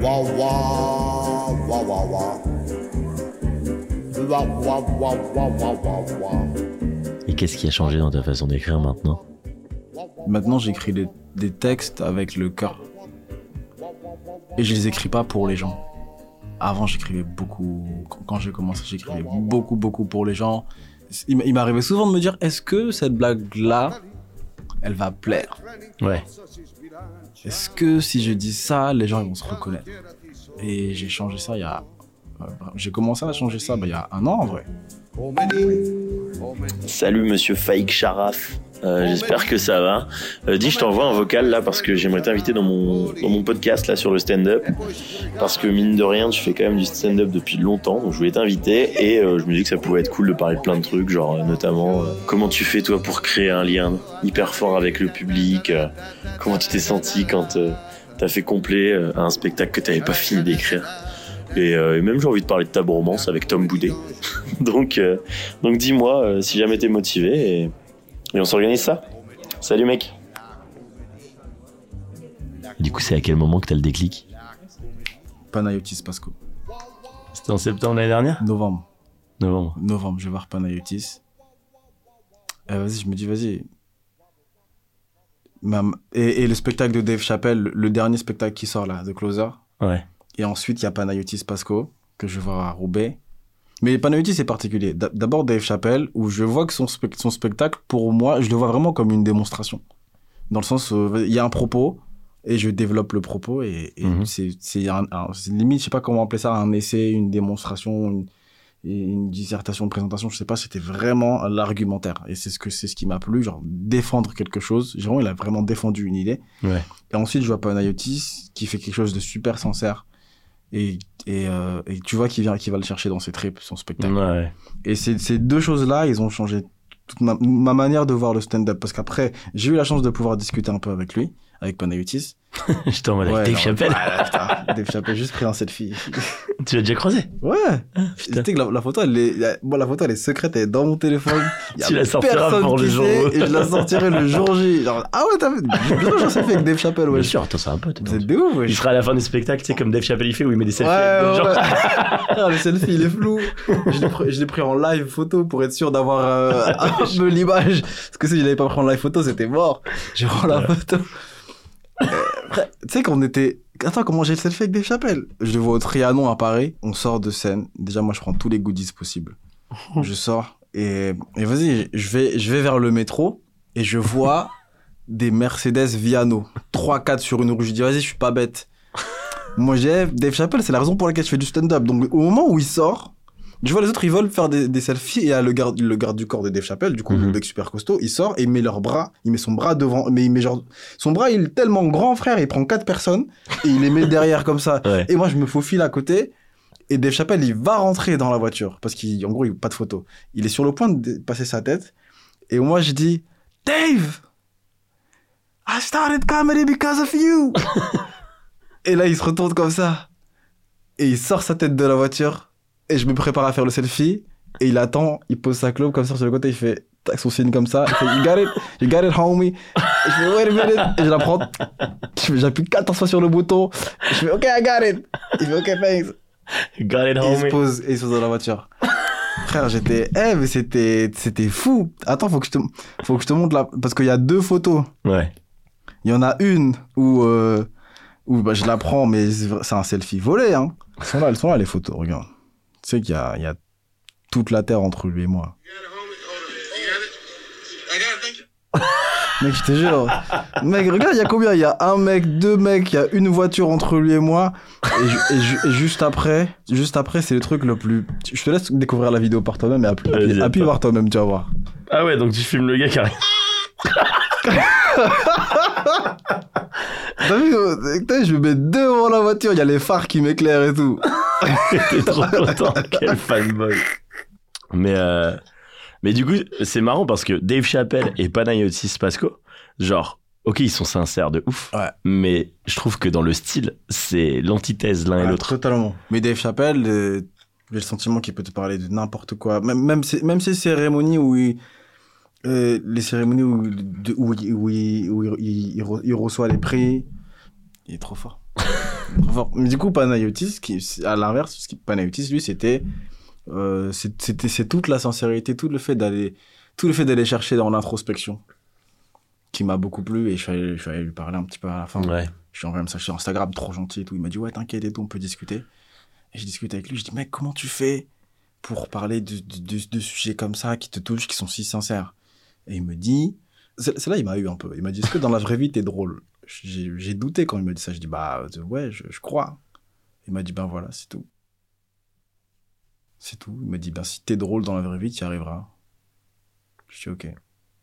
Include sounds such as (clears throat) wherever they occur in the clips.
Wah wah wah wah wah. Wah wah wah wah wah wah wah. Et qu'est-ce qui a changé dans ta façon d'écrire maintenant? Maintenant, j'écris des, des textes avec le cœur. Et je les écris pas pour les gens. Avant, j'écrivais beaucoup. quand- j'ai commencé, j'écrivais beaucoup, beaucoup pour les gens. Il m'arrivait souvent de me dire est-ce que cette blague-là, elle va plaire Ouais. Est-ce que si je dis ça, les gens ils vont se reconnaître? Et j'ai changé ça il y a. euh, J'ai commencé à changer ça bah, il y a un an en vrai. Salut monsieur Faik Sharaf. Euh, J'espère que ça va. Euh, dis, je t'envoie un vocal là parce que j'aimerais t'inviter dans mon, dans mon podcast là sur le stand-up. Parce que mine de rien, tu fais quand même du stand-up depuis longtemps. Donc je voulais t'inviter et euh, je me dis que ça pouvait être cool de parler de plein de trucs, genre euh, notamment euh, comment tu fais toi pour créer un lien hyper fort avec le public. euh, comment tu t'es senti quand euh, t'as fait complet euh, à un spectacle que t'avais pas fini d'écrire. Et, euh, et même j'ai envie de parler de ta bromance avec Tom Boudet. (laughs) donc euh, donc dis-moi euh, si jamais t'es motivé et, et on s'organise ça. Salut mec. Du coup, c'est à quel moment que t'as le déclic Panayotis Pasco. C'était en septembre l'année dernière Novembre. Novembre. Novembre, je vais voir Panayotis. Euh, vas-y, je me dis, vas-y. Et le spectacle de Dave Chappelle, le dernier spectacle qui sort là, The Closer. Ouais. Et ensuite, il y a Panayotis Pasco, que je vais voir à Roubaix. Mais Panayotis, c'est particulier. D'a- D'abord, Dave Chappelle, où je vois que son, spec- son spectacle, pour moi, je le vois vraiment comme une démonstration. Dans le sens où il y a un propos, et je développe le propos, et, et Mhm. c'est c'est un- un- c'est limite, je sais pas comment appeler ça, un essai, une démonstration, une, une dissertation, une présentation, je sais pas, c'était vraiment l'argumentaire. Et c'est ce que c'est ce qui m'a plu, genre défendre quelque chose. Genre, il a vraiment défendu une idée. Ouais. Et ensuite, je vois Panayotis qui fait quelque chose de super sincère. Et, et, euh, et tu vois qu'il vient, qu'il va le chercher dans ses tripes, son spectacle. Ouais. Et ces, ces deux choses-là, ils ont changé toute ma, ma manière de voir le stand-up. Parce qu'après, j'ai eu la chance de pouvoir discuter un peu avec lui, avec Panayotis. (laughs) Je t'en avec Ouais, Dave Chappelle. Dave Chappelle, juste pris un selfie. (laughs) Tu l'as déjà croisé Ouais. Putain. Tu sais que la, la photo, elle est, moi, la photo, elle est secrète, elle est dans mon téléphone. (laughs) Y a Tu la sortiras pour le jour. Et je la sortirai le jour J. Genre, ah ouais, t'as sûr, j'en sais fait avec Dave Chappelle, ouais. Bien sûr, attends, c'est un pote. Êtes des ouf, ouais. Il sera à la fin du spectacle, tu sais, comme Dave Chappelle il fait, où il met des selfies Ouais, avec ouais, ouais. Ah, le selfie, il est flou. Je l'ai pris, je l'ai pris en live photo pour être sûr d'avoir euh, un peu l'image. Parce que si je l'avais pas pris en live photo, c'était mort. Je prends la photo. Euh, tu sais qu'on était... Attends, comment j'ai le selfie avec Dave Chappelle Je le vois au Trianon à Paris. On sort de scène. Déjà, moi, je prends tous les goodies possibles. (laughs) je sors et, et vas-y, je vais, je vais vers le métro et je vois (laughs) des Mercedes Viano. 3-4 sur une rue. Je dis, vas-y, je suis pas bête. Moi, j'ai Dave Chappelle, c'est la raison pour laquelle je fais du stand-up. Donc, au moment où il sort, je vois les autres, ils veulent faire des, des selfies et il y a le garde, le garde du corps de Dave Chappelle, du coup, Mhm. le mec super costaud, il sort et il met leurs bras, il met son bras devant, mais il met genre, son bras, il est tellement grand, frère, il prend quatre personnes et il les met derrière comme ça. (laughs) Ouais. Et moi, je me faufile à côté. Et Dave Chappelle, il va rentrer dans la voiture. Parce qu'en gros, il pas de photo. Il est sur le point de passer sa tête. Et moi, je dis, Dave! I started comedy because of you! (laughs) et là, il se retourne comme ça. Et il sort sa tête de la voiture. Et je me prépare à faire le selfie. Et il attend, il pose sa clope comme ça sur le côté. Il fait tac, son signe comme ça. Il fait, you got it, you got it, homie. Et je fais, wait a minute. Et je la prends. J'appuie 14 fois sur le bouton. Je fais, ok, I got it. Il fait, ok, thanks. Got it, Et il se homie. pose et il se pose dans la voiture. Frère, j'étais, eh, mais c'était, c'était fou. Attends, faut que je te, faut que je te montre là, parce qu'il y a deux photos. Ouais. Il y en a une où, euh, où bah, je la prends, mais c'est un selfie volé, hein. Elles sont là, elles sont là, les photos, regarde. Tu sais qu'il y a, il y a toute la terre entre lui et moi. (laughs) Mec, je te jure. Mec, regarde, il y a combien? Il y a un mec, deux mecs, il y a une voiture entre lui et moi. Et, ju- et ju- et juste après, juste après, c'est le truc le plus. Je te laisse découvrir la vidéo par toi-même et appuie, appuie, appuie voir toi-même, tu vas voir. Ah ouais, donc tu filmes le gars qui arrive. (laughs) T'as vu, je me mets devant la voiture, il y a les phares qui m'éclairent et tout. T'es trop content. Quel fanboy. Mais, euh, mais du coup, c'est marrant parce que Dave Chappelle et Panayotis Pasco, genre, ok, ils sont sincères de ouf. Ouais. Mais je trouve que dans le style, c'est l'antithèse l'un et l'autre. Totalement. Mais Dave Chappelle, euh, j'ai le sentiment qu'il peut te parler de n'importe quoi. Même, même, ces, même ces cérémonies où il, Euh, les cérémonies où, de- où, il- où il, où il- il- il re- il reçoit les prix, il est trop fort. (laughs) Du coup, Panayotis, qui, à l'inverse, Panayotis, lui, c'était, euh, c'est- c'était, c'est toute la sincérité, tout le fait d'aller, tout le fait d'aller chercher dans l'introspection, qui m'a beaucoup plu et je suis, allé, je suis allé lui parler un petit peu à la fin. Ouais. Je lui ai envoyé un message sur Instagram, trop gentil et tout. Il m'a dit, ouais, t'inquiète et tout, on peut discuter. Et je discute avec lui, je dis, mec, comment tu fais pour parler de, de, de- de sujets comme ça, qui te touchent, qui sont si sincères? Et il me dit, c'est là il m'a eu un peu. Il m'a dit, est-ce que dans la vraie vie, t'es drôle? J'ai douté quand il m'a dit ça. Je dis, bah euh, ouais, je, je crois. Il m'a dit, ben voilà, c'est tout. C'est tout. Il m'a dit, ben si t'es drôle dans la vraie vie, t'y arriveras. Je dis, ok.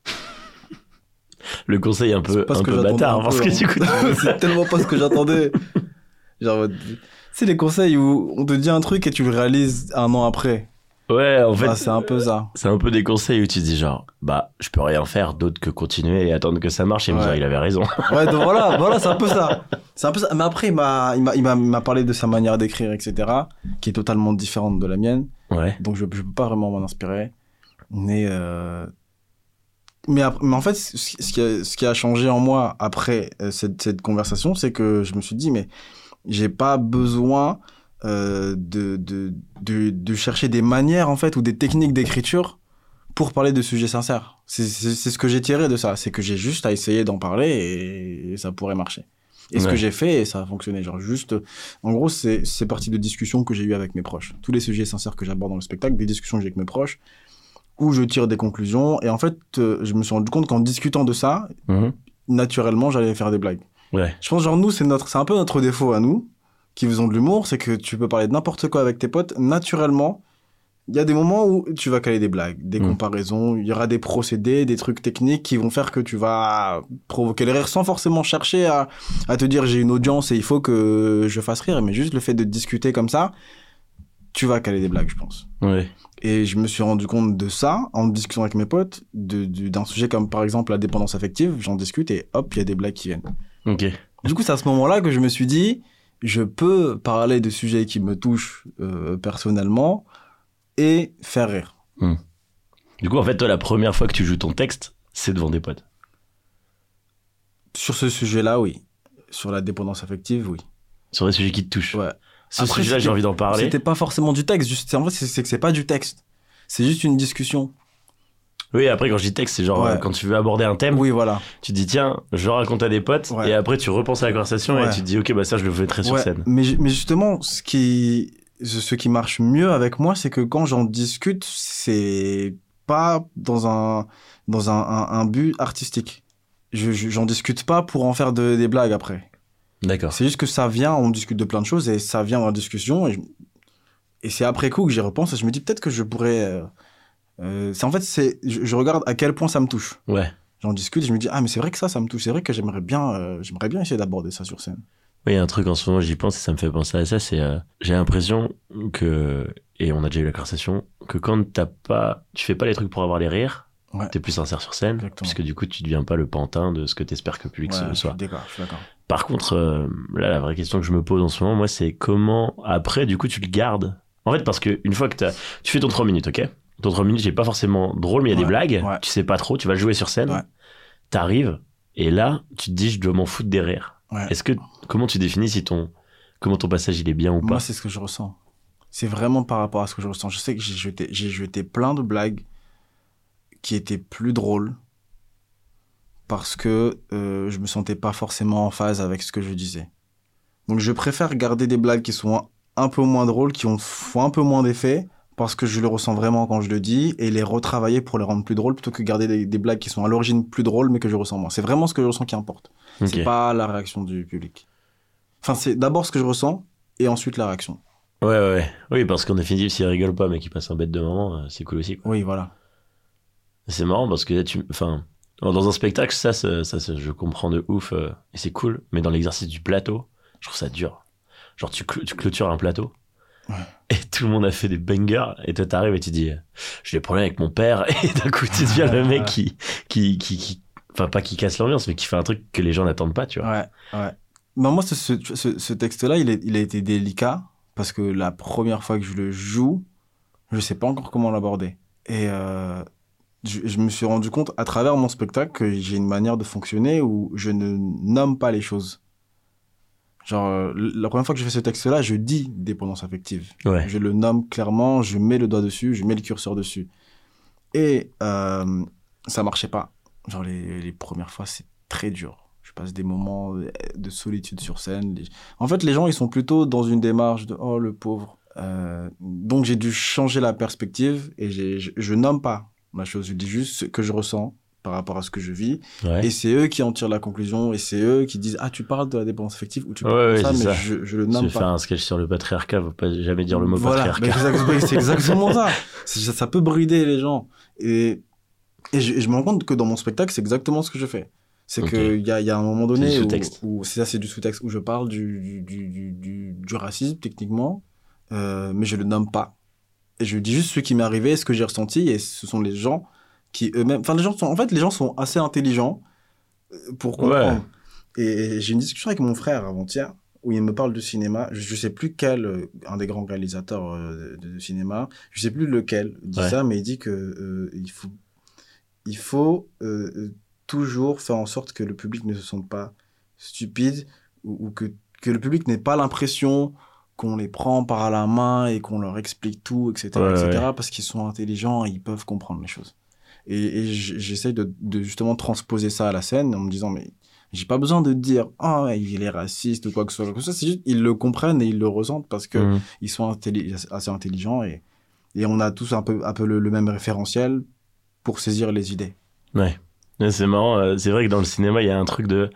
(laughs) Le conseil un peu, un peu bâtard, parce que du coup, (laughs) c'est tellement pas ce que j'attendais. Genre, c'est les conseils où on te dit un truc et tu le réalises un an après. Ouais, en fait, Ah, c'est un peu ça. c'est un peu des conseils où tu te dis genre, bah, je peux rien faire d'autre que continuer et attendre que ça marche et me Ouais. dire, il avait raison. (laughs) Ouais, donc voilà, voilà, c'est un peu ça. C'est un peu ça. Mais après, il m'a, il m'a, il m'a, il m'a parlé de sa manière d'écrire, etc., qui est totalement différente de la mienne. Ouais. Donc, je, je peux pas vraiment m'en inspirer. Mais, euh, mais, en fait, ce ce qui a, ce qui a changé en moi après euh, cette, cette conversation, c'est que je me suis dit, mais j'ai pas besoin euh, de, de, de, de chercher des manières, en fait, ou des techniques d'écriture pour parler de sujets sincères. C'est ce que j'ai tiré de ça. C'est que j'ai juste à essayer d'en parler et, et ça pourrait marcher. Et ce que j'ai fait, et ça a fonctionné. Genre, juste, en gros, c'est parti de discussions que j'ai eues avec mes proches. Tous les sujets sincères que j'aborde dans le spectacle, des discussions que j'ai avec mes proches, où je tire des conclusions. Et en fait, euh, je me suis rendu compte qu'en discutant de ça, Mhm. naturellement, j'allais faire des blagues. Ouais. Je pense, genre, nous, c'est un peu notre défaut à nous, qui faisons de l'humour, c'est que tu peux parler de n'importe quoi avec tes potes, naturellement. Il y a des moments où tu vas caler des blagues, des Mm. comparaisons, il y aura des procédés, des trucs techniques qui vont faire que tu vas provoquer le rire sans forcément chercher à, à te dire j'ai une audience et il faut que je fasse rire, mais juste le fait de discuter comme ça, tu vas caler des blagues, je pense. Ouais. Et je me suis rendu compte de ça en discutant avec mes potes, de- de- d'un sujet comme par exemple la dépendance affective, j'en discute et hop, il y a des blagues qui viennent. Ok. Du coup, c'est à ce moment-là que je me suis dit, je peux parler de sujets qui me touchent euh, personnellement et faire rire. Du coup, en fait, toi, la première fois que tu joues ton texte, c'est devant des potes. Sur ce sujet-là, oui. Sur la dépendance affective, oui. Sur des sujets qui te touchent. Ouais. Ce sujet-là, j'ai envie d'en parler. C'était pas forcément du texte. Juste, en fait, c'est c'est que c'est pas du texte. C'est juste une discussion. Oui, après, quand je dis texte, c'est genre Ouais. euh, quand tu veux aborder un thème, Oui, voilà. tu te dis, tiens, je raconte à des potes, Ouais. et après, tu repenses à la conversation et tu te dis, ok, bah ça, je le mettrai sur scène. Mais, ju- mais justement, ce qui, ce qui marche mieux avec moi, c'est que quand j'en discute, c'est pas dans un, dans un, un, un but artistique. Je, je- j'en discute pas pour en faire de- des blagues après. D'accord. C'est juste que ça vient, on discute de plein de choses et ça vient dans la discussion. Et, je- et c'est après coup que j'y repense et je me dis peut-être que je pourrais. euh, euh, c'est en fait, c'est, je, je regarde à quel point ça me touche. Ouais. J'en discute et je me dis ah mais c'est vrai que ça, ça me touche. C'est vrai que j'aimerais bien, euh, j'aimerais bien essayer d'aborder ça sur scène. Oui, il y a un truc en ce moment, j'y pense et ça me fait penser à ça, c'est euh, j'ai l'impression que, et on a déjà eu la conversation, que quand t'as pas, tu fais pas les trucs pour avoir les rires, Ouais. t'es plus sincère sur scène, Exactement. puisque du coup tu deviens pas le pantin de ce que t'espères que le public Ouais, se- je soit. suis d'accord, je suis d'accord. Par contre, euh, là, la vraie question que je me pose en ce moment, moi, c'est comment, après, du coup, tu le gardes? En fait, parce que une fois que tu fais ton 3 minutes, ok? Ton 3 minutes, est pas forcément drôle, mais il y a des blagues, tu sais pas trop, tu vas jouer sur scène, t'arrives, et là, tu te dis, je dois m'en foutre des rires. Est-ce que, comment tu définis si ton, comment ton passage, il est bien ou pas? Moi, c'est ce que je ressens. C'est vraiment par rapport à ce que je ressens. Je sais que j'ai jeté, j'ai jeté plein de blagues qui étaient plus drôles parce que euh, je me sentais pas forcément en phase avec ce que je disais. Donc, je préfère garder des blagues qui sont un peu moins drôles, qui ont, font un peu moins d'effet parce que je le ressens vraiment quand je le dis et les retravailler pour les rendre plus drôles plutôt que garder des, des blagues qui sont à l'origine plus drôles mais que je ressens moins. C'est vraiment ce que je ressens qui importe. Ok. C'est pas la réaction du public. Enfin, c'est d'abord ce que je ressens et ensuite la réaction. Ouais, ouais, ouais. Oui, parce qu'en définitive, s'il rigole pas, mais qu'il passe un bête de moment, euh, c'est cool aussi, quoi. Oui, voilà. C'est marrant parce que là, tu, enfin, dans un spectacle, ça, ça, ça, ça, je comprends de ouf, euh, et c'est cool, mais dans l'exercice du plateau, je trouve ça dur. Genre, tu, cl- tu clôtures un plateau, Et tout le monde a fait des bangers, et toi, t'arrives et tu dis, j'ai des problèmes avec mon père, (laughs) et d'un coup, tu deviens le mec qui, qui, qui, enfin, pas qui casse l'ambiance, mais qui fait un truc que les gens n'attendent pas, tu vois. Ouais, ouais. Moi, ce, ce, texte-là, il, a été délicat parce que la première fois que je le joue, je sais pas encore comment l'aborder. Et euh, je me suis rendu compte à travers mon spectacle que j'ai une manière de fonctionner où je ne nomme pas les choses. Genre, euh, la première fois que je fais ce texte-là, je dis dépendance affective. Ouais. Je le nomme clairement, je mets le doigt dessus, je mets le curseur dessus. Et euh, ça marchait pas. Genre, les, les premières fois, c'est très dur. Je passe des moments de solitude sur scène. En fait, les gens, ils sont plutôt dans une démarche de « Oh, le pauvre Euh, Donc, j'ai dû changer la perspective et je, je nomme pas ma chose. Je dis juste ce que je ressens par rapport à ce que je vis. Ouais. Et c'est eux qui en tirent la conclusion et c'est eux qui disent « Ah, tu parles de la dépendance affective ou tu Ouais, parles de ça, mais c'est ça. je, je le nomme pas. » faire un sketch sur le patriarcat, faut pas jamais dire le mot Voilà, patriarcat. c'est exactement ça. (laughs) Ça, ça peut brider les gens. Et, et, je, et je me rends compte que dans mon spectacle, c'est exactement ce que je fais. C'est qu'il y a, il y a un moment donné où, c'est ça, c'est du sous-texte, où je parle du, du, du, du, du racisme, techniquement, euh, mais je le nomme pas. Et je dis juste ce qui m'est arrivé, ce que j'ai ressenti, et ce sont les gens qui eux-mêmes... Enfin, les gens sont... En fait, les gens sont assez intelligents euh, pour comprendre. Et, et j'ai une discussion avec mon frère avant-hier, où il me parle de cinéma. Je, je sais plus quel, euh, un des grands réalisateurs euh, de, de cinéma, je sais plus lequel dit Ouais. ça, mais il dit que euh, il faut, il faut euh, toujours faire en sorte que le public ne se sente pas stupide ou, ou que, que le public n'ait pas l'impression qu'on les prend par la main et qu'on leur explique tout, etc., Ouais, etc., ouais. parce qu'ils sont intelligents et ils peuvent comprendre les choses. Et, et j'essaye de, de justement transposer ça à la scène en me disant, mais j'ai pas besoin de dire, ah, ouais, il est raciste ou quoi que ce soit. Ce soit. C'est juste, ils le comprennent et ils le ressentent parce que Mhm. ils sont intelli- assez intelligents et, et on a tous un peu, un peu le, le même référentiel pour saisir les idées. Ouais. C'est marrant, euh, c'est vrai que dans le cinéma, il y a un truc de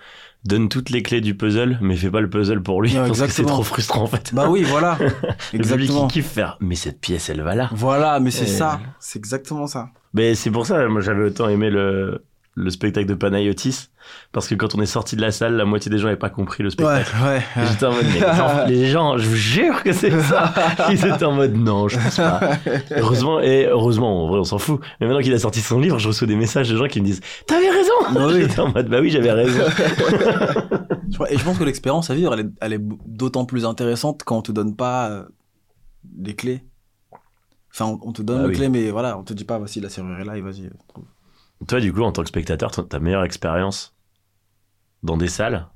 donne toutes les clés du puzzle, mais fais pas le puzzle pour lui, parce que c'est trop frustrant en fait. Bah oui, voilà. (laughs) le public exactement. il kiffe faire, mais cette pièce elle va là. Voilà, mais c'est Et- ça. C'est exactement ça. Mais c'est pour ça, moi j'avais autant aimé le, le spectacle de Panayotis, parce que quand on est sorti de la salle, la moitié des gens n'avaient pas compris le Ouais, spectacle. ouais. Et J'étais en mode, mais les gens, les gens, je vous jure que c'est ça. (laughs) Ils étaient en mode, non, je pense pas. Heureusement, et heureusement, en vrai, on s'en fout. Mais maintenant qu'il a sorti son livre, je reçois des messages de gens qui me disent, t'avais raison! Bah oui. J'étais en mode, bah oui, j'avais raison. Et je pense que l'expérience à vivre, elle est, elle est d'autant plus intéressante quand on te donne pas euh, les clés. Enfin, on, on te donne Ah les oui. clés, mais voilà, on te dit pas, voici la serrure est là et vas-y. euh. Toi, du coup, en tant que spectateur, ta meilleure expérience dans des salles,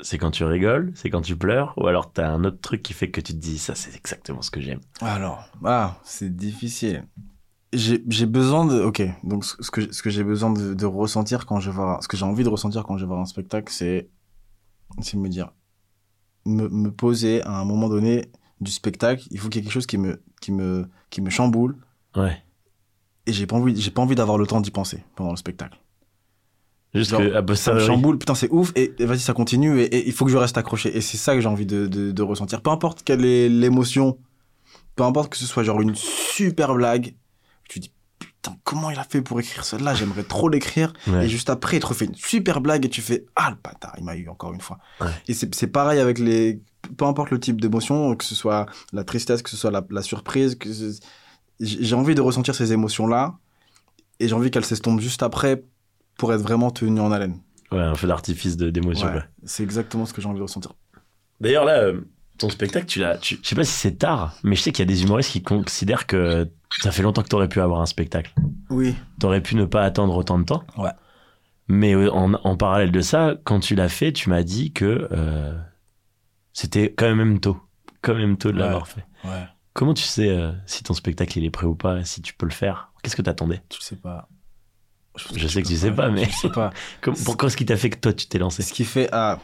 c'est quand tu rigoles, c'est quand tu pleures, ou alors t'as un autre truc qui fait que tu te dis, ça, c'est exactement ce que j'aime. Alors, ah, c'est difficile. J'ai besoin de. Ok, donc ce que, ce que j'ai besoin de, de ressentir quand je vais voir. Ce que j'ai envie de ressentir quand je vais voir un spectacle, c'est. C'est me dire. Me, me poser à un moment donné du spectacle, il faut qu'il y ait quelque chose qui me, qui me, qui me chamboule. Ouais. Et j'ai pas envie, j'ai pas envie d'avoir le temps d'y penser pendant le spectacle. Juste Genre, que, à Ça me chamboule, putain, c'est ouf, et, et vas-y, ça continue, et, il faut que je reste accroché. Et c'est ça que j'ai envie de, de, de ressentir. Peu importe quelle est l'émotion, peu importe que ce soit genre une super blague, tu dis, putain, comment il a fait pour écrire celle-là? J'aimerais trop l'écrire. Ouais. Et juste après, il te refait une super blague, et tu fais, ah, le bâtard, il m'a eu encore une fois. Ouais. Et c'est pareil avec les. Peu importe le type d'émotion, que ce soit la tristesse, que ce soit la, la surprise, que ce- j'ai envie de ressentir ces émotions-là, et j'ai envie qu'elles s'estompent juste après pour être vraiment tenu en haleine. Ouais, un feu d'artifice de- d'émotion. Ouais, c'est exactement ce que j'ai envie de ressentir. D'ailleurs, là, euh, ton spectacle, tu l'as. tu- Je sais pas si c'est tard, mais je sais qu'il y a des humoristes qui considèrent que ça fait longtemps que t'aurais pu avoir un spectacle. Oui. T'aurais pu ne pas attendre autant de temps. Ouais. Mais euh, en, en parallèle de ça, quand tu l'as fait, tu m'as dit que euh, c'était quand même tôt. Quand même tôt de Ouais. l'avoir fait. Ouais. Comment tu sais euh, si ton spectacle il est prêt ou pas, si tu peux le faire? Qu'est-ce que t'attendais? Le sais pas. Je sais que tu sais pas, (laughs) mais- Je sais pas. Comme- Pourquoi est-ce qui t'a fait que toi tu t'es lancé? Ce qui fait à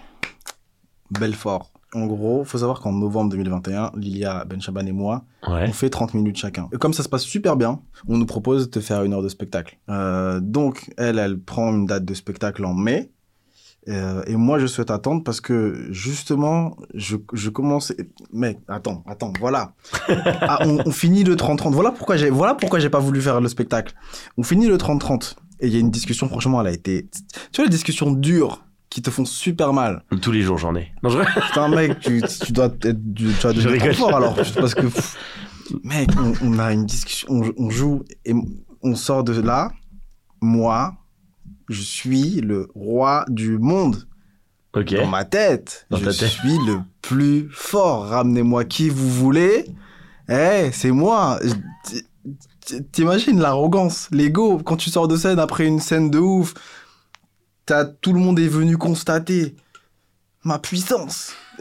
Belfort. En gros, faut savoir qu'en novembre 2021, Lilia Benchaban et moi, Ouais. on fait 30 minutes chacun. Et comme ça se passe super bien, on nous propose de faire une heure de spectacle. Euh, donc, elle, elle prend une date de spectacle en mai. Euh, et moi, je souhaite attendre parce que justement, je, je commence. Mec, attends, attends, voilà. (laughs) Ah, on, on finit le 30-30. Voilà pourquoi j'ai, voilà pourquoi j'ai pas voulu faire le spectacle. On finit le 30-30. Et il y a une discussion, franchement, elle a été. Tu vois, les discussions dures qui te font super mal. Tous les jours j'en ai. Non, je... Putain, mec, tu, tu dois être tu vas devenir trop fort alors. Parce que, pff, mec, on, on a une discussion, on, on joue et on sort de là. Moi, je suis le roi du monde. Dans ma tête, Dans je tête. suis le plus fort. Ramenez-moi qui vous voulez. Eh, c'est moi. T'imagines l'arrogance, l'ego, quand tu sors de scène après une scène de ouf, tout le monde est venu constater ma puissance. (laughs)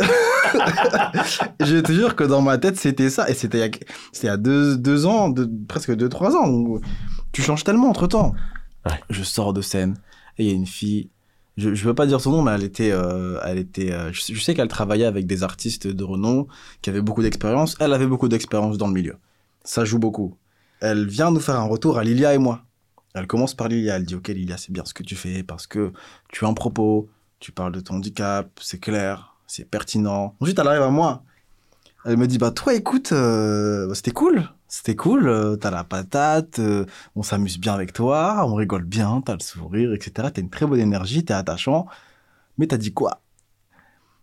je te jure que dans ma tête, c'était ça. Et c'était il y a, deux, deux ans, deux- presque deux, trois ans. tu changes tellement entre temps. Je sors de scène et il y a une fille. Je, je veux pas dire son nom, mais elle était, euh, elle était. euh, je, sais- je sais qu'elle travaillait avec des artistes de renom qui avaient beaucoup d'expérience. Elle avait beaucoup d'expérience dans le milieu. Ça joue beaucoup. Elle vient nous faire un retour à Lilia et moi. Elle commence par Lilia. Elle dit Ok, Lilia, c'est bien ce que tu fais parce que tu as un propos, tu parles de ton handicap, c'est clair, c'est pertinent. Ensuite, elle arrive à moi. Elle me dit Bah, toi, écoute, euh, bah, c'était cool. C'était cool. euh, t'as la patate, euh, on s'amuse bien avec toi, on rigole bien, t'as le sourire, etc. T'as une très bonne énergie, t'es attachant. Mais t'as dit quoi?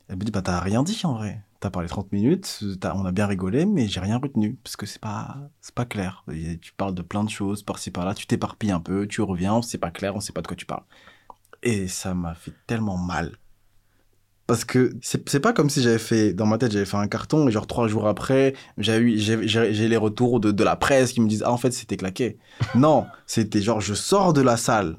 Elle me dit Bah, t'as rien dit en vrai. T'as parlé 30 minutes, on a bien rigolé, mais j'ai rien retenu parce que c'est pas, pas clair. Et tu parles de plein de choses par-ci par-là, tu t'éparpilles un peu, tu reviens, c'est pas clair, on sait pas de quoi tu parles. Et ça m'a fait tellement mal. Parce que c'est pas comme si j'avais fait, dans ma tête, j'avais fait un carton et genre trois jours après, j'ai eu, j'ai- les retours de, de la presse qui me disent, ah, en fait, c'était claqué. (laughs) non, c'était genre, je sors de la salle.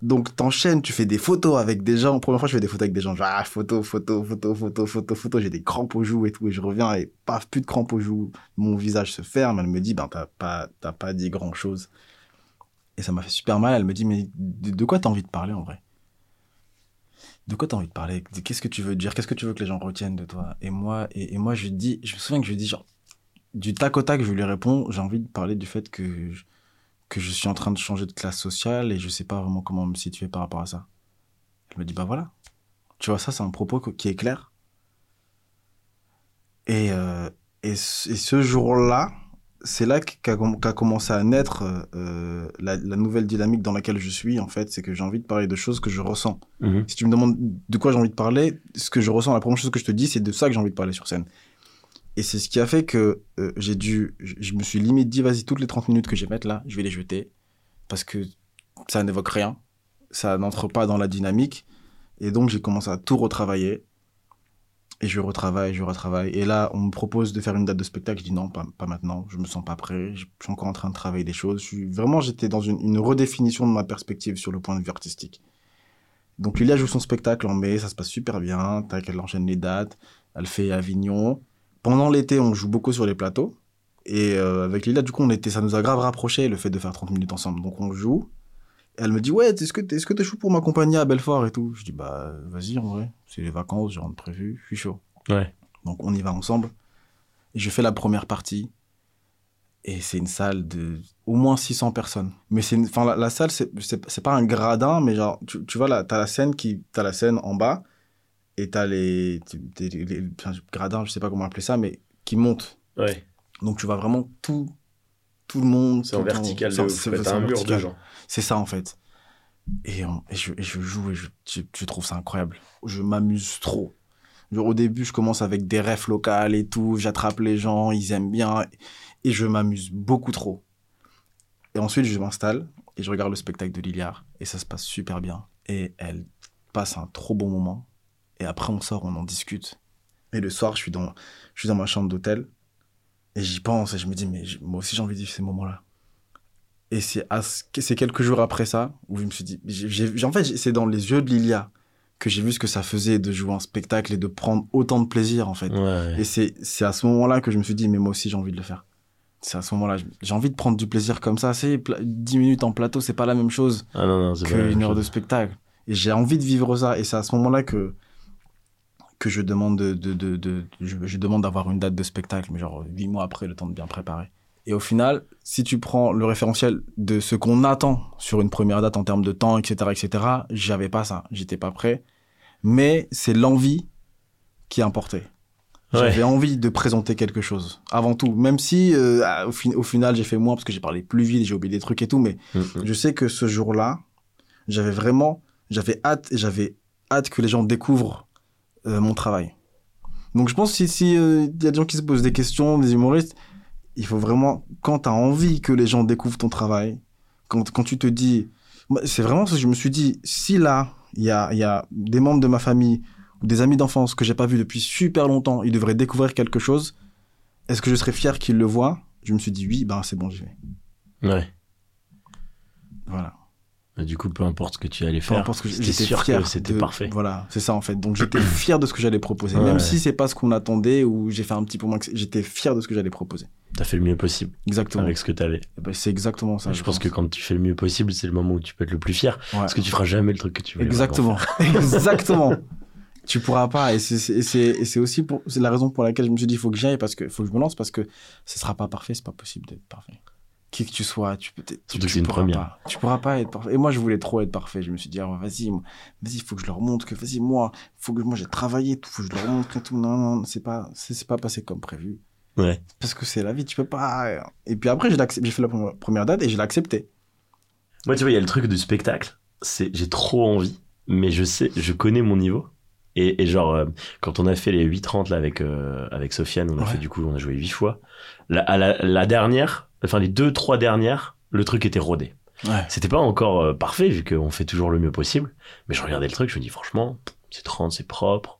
Donc, t'enchaînes, tu fais des photos avec des gens. Première fois, je fais des photos avec des gens. Genre, ah, photo, photo, photo, photo, photo, photo. J'ai des crampes aux joues et tout. Et je reviens et paf, plus de crampes aux joues. Mon visage se ferme. Elle me dit, ben, t'as pas, t'as pas dit grand chose. Et ça m'a fait super mal. Elle me dit, mais de, de quoi t'as envie de parler en vrai? De quoi t'as envie de parler? Qu'est-ce que tu veux dire? Qu'est-ce que tu veux que les gens retiennent de toi? Et moi, et, moi, je dis, je me souviens que je dis, genre, du tac au tac, je lui réponds, j'ai envie de parler du fait que je, que je suis en train de changer de classe sociale et je sais pas vraiment comment me situer par rapport à ça. Elle me dit, bah voilà. Tu vois, ça, c'est un propos qui est clair. Et, euh, et, et ce jour-là, c'est là qu'a com- qu'a commencé à naître euh, la, la nouvelle dynamique dans laquelle je suis, en fait. C'est que j'ai envie de parler de choses que je ressens. Mhm. Si tu me demandes de quoi j'ai envie de parler, ce que je ressens, la première chose que je te dis, c'est de ça que j'ai envie de parler sur scène. Et c'est ce qui a fait que euh, j'ai dû. Je, je me suis limite dit, vas-y, toutes les 30 minutes que je vais mettre là, je vais les jeter. Parce que ça n'évoque rien. Ça n'entre pas dans la dynamique. Et donc, j'ai commencé à tout retravailler. Et je retravaille, je retravaille. Et là, on me propose de faire une date de spectacle. Je dis non, pas, pas maintenant. Je me sens pas prêt. Je suis encore en train de travailler des choses. Je vraiment, j'étais dans une, une redéfinition de ma perspective sur le point de vue artistique. Donc Lilia joue son spectacle en mai, ça se passe super bien. Tac, elle enchaîne les dates. Elle fait Avignon. Pendant l'été, on joue beaucoup sur les plateaux. Et euh, avec Lilia, du coup, on était, ça nous a grave rapproché le fait de faire 30 minutes ensemble. Donc on joue. Elle me dit ouais, est-ce que est-ce que t'es chaud pour m'accompagner à Belfort et tout? Je dis bah vas-y en vrai, c'est les vacances, j'ai rien de prévu, je suis chaud. Ouais. Donc on y va ensemble. Et je fais la première partie. Et c'est une salle de au moins 600 personnes. Mais c'est enfin la, la salle c'est c'est pas un gradin mais genre tu, tu vois là t'as la scène qui t'as la scène en bas et t'as les, les, les- les- gradins je sais pas comment appeler ça mais qui montent. Ouais. Donc tu vois vraiment tout tout le monde. C'est en vertical C'est- un mur de gens. C'est ça en fait. Et, on- et je, et je joue et je, je, je trouve ça incroyable. Je m'amuse trop. Genre, au début, je commence avec des refs locales et tout, j'attrape les gens, ils aiment bien, et je m'amuse beaucoup trop. Et ensuite, je m'installe et je regarde le spectacle de Liliard, et ça se passe super bien. Et elle passe un trop bon moment. Et après, on sort, on en discute. Et le soir, je suis dans, je suis dans ma chambre d'hôtel, et j'y pense, et je me dis, mais j- moi aussi, j'ai envie de vivre ces moments-là. Et c'est c'est quelques jours après ça où je me suis dit, j'ai- j'ai- en fait, c'est dans les yeux de Lilia que j'ai vu ce que ça faisait de jouer un spectacle et de prendre autant de plaisir, en fait. Ouais. Et c'est à ce moment-là que je me suis dit, mais moi aussi, j'ai envie de le faire. C'est à ce moment-là, j'ai envie de prendre du plaisir comme ça. C'est pla- 10 minutes en plateau, c'est pas la même chose Ah qu'une heure de spectacle. Et j'ai envie de vivre ça. Et c'est à ce moment-là que, que je demande de, de, de, de- je, je demande d'avoir une date de spectacle, mais genre 8 mois après, le temps de bien préparer. Et au final, si tu prends le référentiel de ce qu'on attend sur une première date en termes de temps, etc., etc., j'avais pas ça. J'étais pas prêt. Mais c'est l'envie qui. Ouais. J'avais envie de présenter quelque chose, avant tout. Même si, euh, au, au final, j'ai fait moins parce que j'ai parlé plus vite, j'ai oublié des trucs et tout, mais Mhm. je sais que ce jour-là, j'avais vraiment, j'avais hâte, j'avais hâte que les gens découvrent euh, mon travail. Donc je pense que si euh, il y a des gens qui se posent des questions, des humoristes, il faut vraiment, quand tu as envie que les gens découvrent ton travail, quand, quand tu te dis, c'est vraiment ce que je me suis dit, si là, il y a, y a des membres de ma famille ou des amis d'enfance que j'ai pas vus depuis super longtemps, ils devraient découvrir quelque chose, est-ce que je serais fier qu'ils le voient? Je me suis dit oui, ben c'est bon, j'y vais. Ouais. Voilà. Mais du coup, peu importe ce que tu allais faire, j'étais sûr fier que c'était parfait. Voilà, c'est ça en fait. Donc j'étais (clears throat) fier de ce que j'allais proposer, Ouais. même si c'est pas ce qu'on attendait ou j'ai fait un petit peu moins que j'étais fier de ce que j'allais proposer. T'as fait le mieux possible Exactement. avec ce que t'avais. Eh ben, c'est exactement ça. je pense que quand tu fais le mieux possible, c'est le moment où tu peux être le plus fier. Ouais. Parce que tu feras jamais le truc que tu veux. Exactement. (laughs) Exactement. (laughs) Tu pourras pas. Et c'est- aussi pour, la raison pour laquelle je me suis dit, il faut que j'y aille parce que, faut que je me lance parce que ce sera pas parfait, c'est pas possible d'être parfait. Qui que tu sois, tu peux, tu, Surtout que c'est une pourras première. pas. Tu pourras pas être parfait. Et moi, je voulais trop être parfait. Je me suis dit, ah, vas-y, vas-y, il faut que je leur montre que, vas-y, moi, faut que moi, j'ai travaillé, tout, faut que je leur montre et tout. Non, non, c'est pas, c'est pas passé comme prévu. Ouais. Parce que c'est la vie, tu peux pas. Et puis après, j'ai fait la première- date et je l'ai accepté. Moi, tu vois, il y a le truc du spectacle. C'est, j'ai trop envie, mais je sais, je connais mon niveau. Et, et genre, euh, quand on a fait les 8-30 là avec, euh, avec Sofiane, on a Ouais. fait du coup, on a joué 8 fois. La, la dernière, enfin les 2-3 dernières, le truc était rodé. Ouais. C'était pas encore euh, parfait vu qu'on fait toujours le mieux possible. Mais je regardais le truc, je me dis franchement, c'est 30, c'est propre.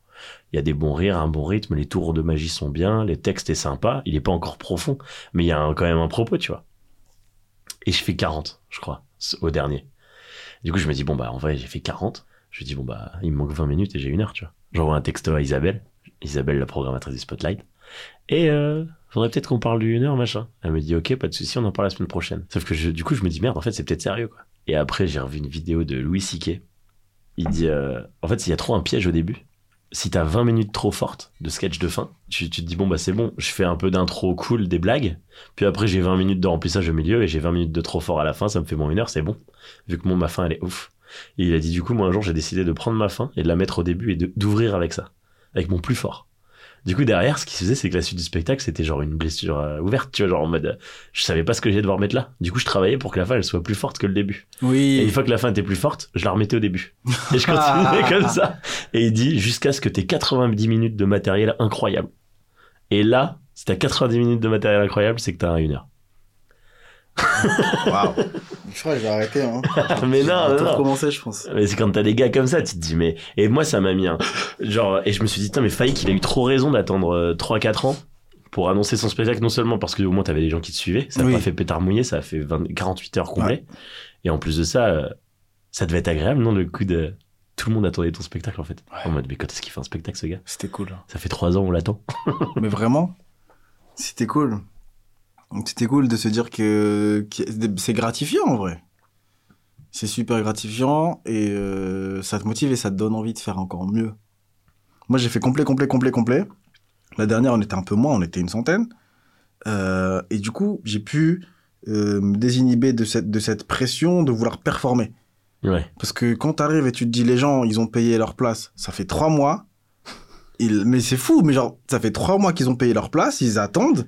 Il y a des bons rires, un bon rythme, les tours de magie sont bien, les textes est sympa. Il est pas encore profond, mais il y a un- quand même un propos, tu vois. Et je fais 40, je crois, au dernier. Du coup, je me dis, bon, bah, en vrai, j'ai fait 40. Je dis, bon, bah, il me manque 20 minutes et j'ai une heure, tu vois. J'envoie un texto à Isabelle. Isabelle, la programmatrice du Spotlight. Et, euh, faudrait peut-être qu'on parle d'une heure, machin. Elle me dit, ok, pas de souci, on en parle la semaine prochaine. Sauf que je- du coup, je me dis, merde, en fait, c'est peut-être sérieux, quoi. Et après, j'ai revu une vidéo de Louis C.K. Il dit, euh, en fait, s'il y a trop un piège au début, si t'as 20 minutes trop fortes de sketch de fin, tu, te dis, bon, bah, c'est bon, je fais un peu d'intro cool, des blagues. Puis après, j'ai 20 minutes de remplissage au milieu et j'ai 20 minutes de trop fort à la fin, ça me fait mon une heure, c'est bon. Vu que ma fin, elle est ouf. Et il a dit, du coup, moi, un jour, j'ai décidé de prendre ma fin et de la mettre au début et d'ouvrir avec ça. Avec mon plus fort. Du coup, derrière, ce qui se faisait, c'est que la suite du spectacle, c'était genre une blessure euh, ouverte, tu vois, genre en mode, euh, je savais pas ce que j'allais devoir mettre là. Du coup, je travaillais pour que la fin, elle soit plus forte que le début. Et Oui. une fois que la fin était plus forte, je la remettais au début. (laughs) Et je continuais comme ça. Et il dit, jusqu'à ce que t'aies 90 minutes de matériel incroyable. Et là, si t'as 90 minutes de matériel incroyable, c'est que t'as une heure. (laughs) Waouh. Je crois que je vais arrêter. Hein. (laughs) Mais non, non, non. recommencer, je pense. Mais c'est quand t'as des gars comme ça, tu te dis, mais. Et moi, ça m'a mis un. Genre, et je me suis dit, mais Faïk, il a eu trop raison d'attendre euh, 3-4 ans pour annoncer son spectacle, non seulement parce que au moins t'avais des gens qui te suivaient, ça a Oui. pas fait pétard mouillé, ça a fait 20 48 heures complet. Et en plus de ça, euh, ça devait être agréable, non, le coup de. Tout le monde attendait ton spectacle en fait. Ouais. En mode, mais quand est-ce qu'il fait un spectacle ce gars? C'était cool. Ça fait 3 ans, on l'attend. Mais vraiment, c'était cool. C'était cool de se dire que, que c'est gratifiant en vrai. C'est super gratifiant et euh, ça te motive et ça te donne envie de faire encore mieux. Moi, j'ai fait complet, complet, complet, complet. La dernière, on était un peu moins, on était une centaine. Euh, et du coup, j'ai pu euh, me désinhiber de cette, de cette pression de vouloir performer. Ouais. Parce que quand t'arrives et tu te dis, les gens, ils ont payé leur place, ça fait trois mois. Ils... Mais c'est fou, mais genre, ça fait trois mois qu'ils ont payé leur place, ils attendent.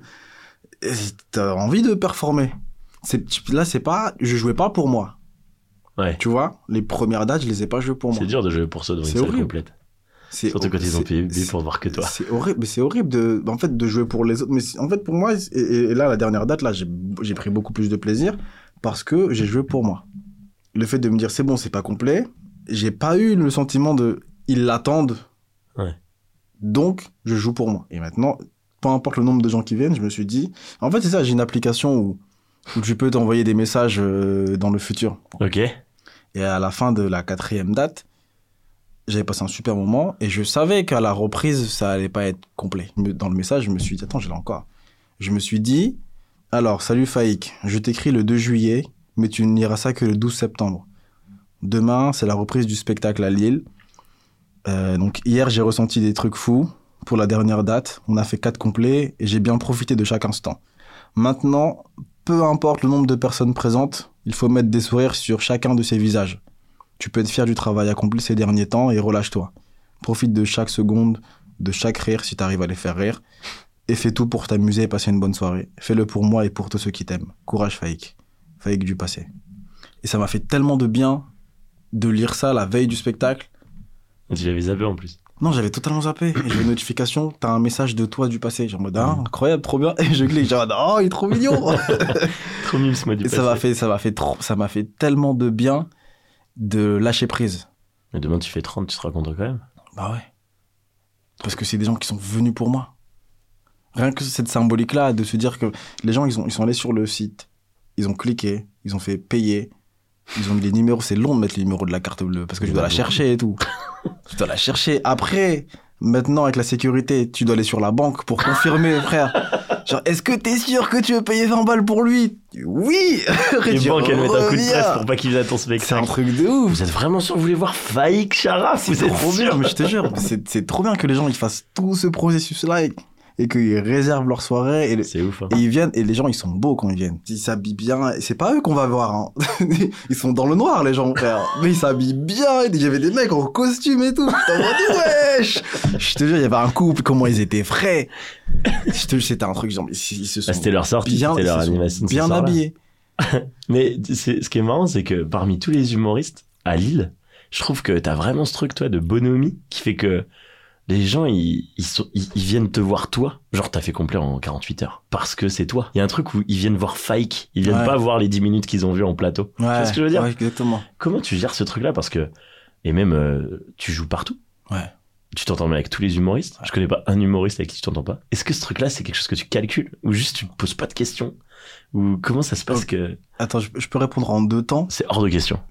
T'as envie de performer. Là, c'est pas. Je jouais pas pour moi. Ouais. Tu vois, les premières dates, je les ai pas jouées pour moi. C'est dur de jouer pour ça dans une salle complète. Surtout quand ils ont payé pour voir que toi. C'est horrible, mais c'est horrible de, en fait, de jouer pour les autres. Mais en fait, pour moi, et, et là, la dernière date, là, j'ai j'ai pris beaucoup plus de plaisir parce que j'ai joué pour moi. Le fait de me dire, c'est bon, c'est pas complet, j'ai pas eu le sentiment de, ils l'attendent. Ouais. Donc, je joue pour moi. Et maintenant, peu importe le nombre de gens qui viennent, je me suis dit, en fait, c'est ça, j'ai une application où, où tu peux t'envoyer des messages euh, dans le futur. Ok. Et à la fin de la quatrième date, j'avais passé un super moment et je savais qu'à la reprise, ça allait pas être complet. Dans le message, je me suis dit, attends, je l'ai encore. Je me suis dit, alors, salut Faïk, je t'écris le 2 juillet, mais tu ne liras ça que le 12 septembre. Demain, c'est la reprise du spectacle à Lille. Euh, donc, hier, j'ai ressenti des trucs fous. Pour la dernière date, on a fait quatre complets et j'ai bien profité de chaque instant. Maintenant, peu importe le nombre de personnes présentes, il faut mettre des sourires sur chacun de ces visages. Tu peux être fier du travail accompli ces derniers temps et relâche-toi. Profite de chaque seconde, de chaque rire si tu arrives à les faire rire. Et fais tout pour t'amuser et passer une bonne soirée. Fais-le pour moi et pour tous ceux qui t'aiment. Courage Faïk. Faïk du passé. Et ça m'a fait tellement de bien de lire ça la veille du spectacle. Tu l'avais zappé en plus. Non, j'avais totalement zappé. J'ai une notification, t'as un message de toi du passé. Genre en mode, ah, incroyable, trop bien. Et je clique, genre, oh, il est trop mignon. (laughs) Trop mimes, moi, du Et ça m'a passé. fait, ça m'a fait trop, ça m'a fait tellement de bien de lâcher prise. Mais demain, tu fais 30, tu seras content quand même. Bah ouais. Parce que c'est des gens qui sont venus pour moi. Rien que cette symbolique-là, de se dire que les gens, ils, ont, ils sont allés sur le site. ils ont cliqué, ils ont fait payer. Ils ont mis les numéros, c'est long de mettre les numéros de la carte bleue parce que je dois la chercher et tout. (laughs) Je dois la chercher. Après, maintenant avec la sécurité, tu dois aller sur la banque pour confirmer, (laughs) frère. Genre, est-ce que t'es sûr que tu veux payer 20 balles pour lui? Oui (laughs) Les Tu banques, elles mettent un coup de presse pour pas qu'ils viennent à ton C'est un spectacle. truc de ouf. Vous êtes vraiment sûr que vous voulez voir Faïk Sharaf Vous C'est êtes trop bien, mais je te jure, c'est trop bien que les gens ils fassent tout ce processus-là et, et qu'ils réservent leur soirée et, le- C'est ouf. hein. et ils viennent et les gens ils sont beaux quand ils viennent. Ils s'habillent bien, et c'est pas eux qu'on va voir. Hein. (laughs) ils sont dans le noir les gens, frère. Mais ils s'habillent bien. Il y avait des mecs en costume et tout. Mode, wesh? Je te jure, il y avait un couple, comment ils étaient frais. Je te jure, c'était un truc genre ils, ils se sont Bah, c'était leur sortie, bien, c'était leur animation. bien habillés. (laughs) Mais ce qui est marrant, c'est que parmi tous les humoristes à Lille, je trouve que t'as vraiment ce truc, toi, de bonhomie qui fait que les gens, ils, ils, sont- ils- ils viennent te voir toi. Genre, t'as fait complet en 48 heures. Parce que c'est toi. Il y a un truc où ils viennent voir Fike. Ils viennent Ouais. pas voir les 10 minutes qu'ils ont vues en plateau. Ouais, vois ce que je veux dire? ouais, exactement. Comment tu gères ce truc-là? Parce que, et même, euh, tu joues partout. Ouais. Tu t'entends bien avec tous les humoristes. Je connais pas un humoriste avec qui tu t'entends pas. Est-ce que ce truc-là, c'est quelque chose que tu calcules? Ou juste tu te poses pas de questions? Ou comment ça se passe que Attends, je, je peux répondre en deux temps? c'est hors de question (laughs)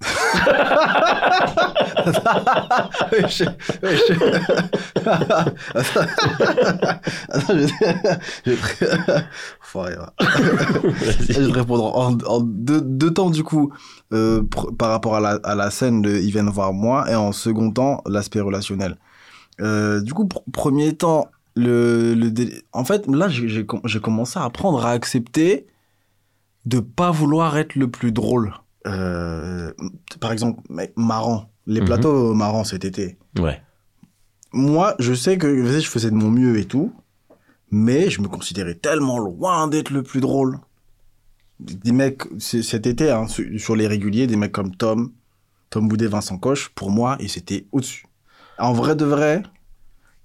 je, je... Je, vais répondre en, en deux, deux temps, du coup, euh, par rapport à la, à la scène de Ils viennent voir moi, et en second temps, l'aspect relationnel. Euh, du coup, pr- premier temps, le, le dé- en fait, là, j'ai commencé à apprendre à accepter de pas vouloir être le plus drôle. Euh, par exemple, mec, marrant. Les Mhm. plateaux marrants cet été. Ouais. Moi, je sais que je faisais de mon mieux et tout, mais je me considérais tellement loin d'être le plus drôle. Des mecs, cet été, hein, sur les réguliers, des mecs comme Tom, Tom Boudet, Vincent Coche, pour moi, ils étaient au-dessus. En vrai de vrai,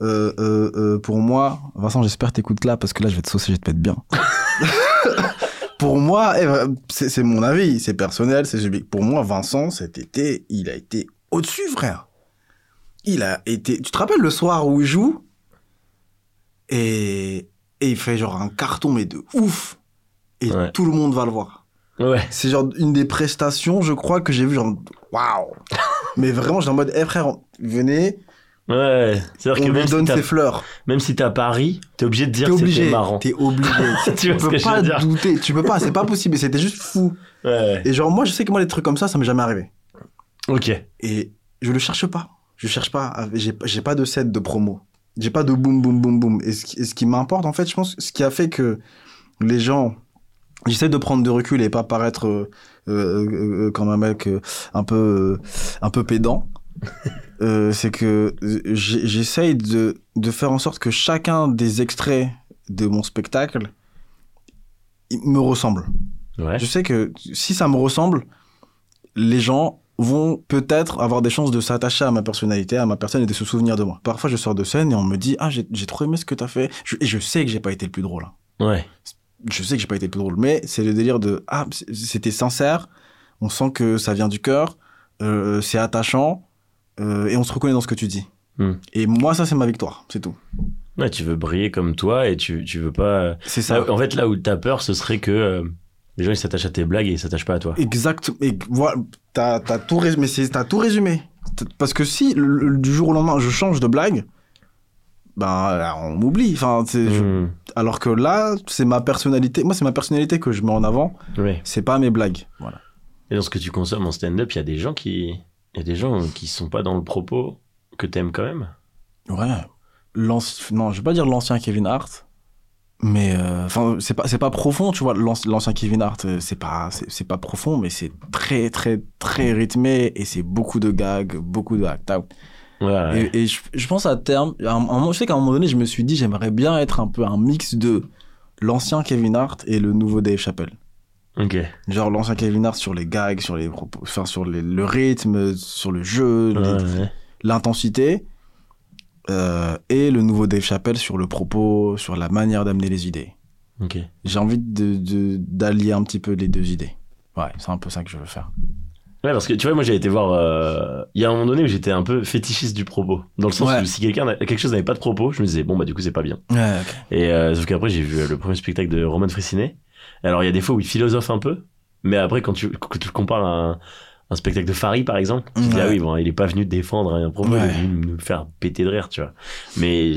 euh, euh, euh, pour moi, Vincent, j'espère que t'écoutes là, parce que là, je vais te saucer, je vais te mettre bien. (laughs) pour moi, eh, euh, c'est mon avis, c'est personnel, c'est subjectif. Pour moi, Vincent, cet été, il a été au-dessus, frère. Il a été. Tu te rappelles le soir où il joue? Et, et il fait genre un carton, mais de ouf. Et Ouais. tout le monde va le voir. Ouais. C'est genre une des prestations, je crois, que j'ai vu, genre, waouh! (laughs) mais vraiment, j'étais en mode, eh frère, venez, Ouais. C'est-à-dire que lui même si, donne t'as, ses fleurs. même si t'as Paris, t'es obligé de dire T'es que c'était marrant. T'es obligé. (laughs) Tu vois peux que je pas veux dire douter. Tu peux pas, c'est pas possible. Et C'était juste fou. Ouais. Et genre, moi, je sais que moi, les trucs comme ça, ça m'est jamais arrivé. Ok. Et je le cherche pas. Je cherche pas. à- J'ai j'ai pas de set de promo. J'ai pas de boum, boum, boum, boum. Et ce qui, et ce qui m'importe, en fait, je pense, ce qui a fait que les gens. J'essaie de prendre de recul et pas paraître euh, euh, euh, comme un mec euh, un peu, euh, un peu pédant. (laughs) Euh, c'est que j'essaye de, de faire en sorte que chacun des extraits de mon spectacle me ressemble. Ouais. Je sais que si ça me ressemble, les gens vont peut-être avoir des chances de s'attacher à ma personnalité, à ma personne et de se souvenir de moi. Parfois, je sors de scène et on me dit Ah, j'ai j'ai trop aimé ce que t'as fait. Je- et je sais que j'ai pas été le plus drôle. hein. Ouais. Je sais que j'ai pas été le plus drôle. Mais c'est le délire de Ah, c'était sincère. On sent que ça vient du cœur. euh, c'est attachant. Euh, et on se reconnaît dans ce que tu dis. Hmm. Et moi, ça, c'est ma victoire. C'est tout. Ouais, tu veux briller comme toi et tu, tu veux pas. C'est ça. Là, en fait, là où t'as peur, ce serait que euh, les gens ils s'attachent à tes blagues et ils s'attachent pas à toi. Exact. Et voilà, t'as t'as tout résumé. C'est t'as tout résumé. Parce que si le- le- du jour au lendemain je change de blague, ben on m'oublie. Enfin, je- Hmm. alors que là, c'est ma personnalité. Moi, c'est ma personnalité que je mets en avant. Ouais. C'est pas mes blagues. Voilà. Et dans ce que tu consommes en stand-up, il y a des gens qui, y a des gens qui sont pas dans le propos que t'aimes quand même. Ouais. Non, je vais pas dire l'ancien Kevin Hart. Mais euh, enfin, c'est pas c'est pas profond, tu vois. L'anci- L'ancien Kevin Hart, euh, c'est pas c'est pas profond, mais c'est très très très rythmé et c'est beaucoup de gags, beaucoup de act out. Ouais. ouais. Et, et je, je pense à terme, à un, à un moment, je sais qu'à un moment donné, je me suis dit, j'aimerais bien être un peu un mix de l'ancien Kevin Hart et le nouveau Dave Chappelle. Ok. Genre l'ancien Kevin Hart sur les gags, sur les propos, enfin sur les- le rythme, sur le jeu, Ouais, l'intensité, euh, et le nouveau Dave Chappelle sur le propos, sur la manière d'amener les idées. Ok. J'ai envie de de- d'allier un petit peu les deux idées. Ouais, c'est un peu ça que je veux faire. Ouais, parce que tu vois, moi j'ai été voir. euh, Il y a un moment donné où j'étais un peu fétichiste du propos. Dans le sens Ouais. où si quelqu'un quelque chose n'avait pas de propos, je me disais, bon, bah du coup, c'est pas bien. Ouais, ok. Et euh, sauf qu'après, j'ai vu le premier spectacle de Roman Frissinet. Alors, il y a des fois où il philosophe un peu. Mais après, quand tu, quand tu le compares à un, un spectacle de Farid, par exemple, tu te dis, ah oui, bon, il est pas venu défendre un propos, il est venu me faire péter de rire, tu vois. Mais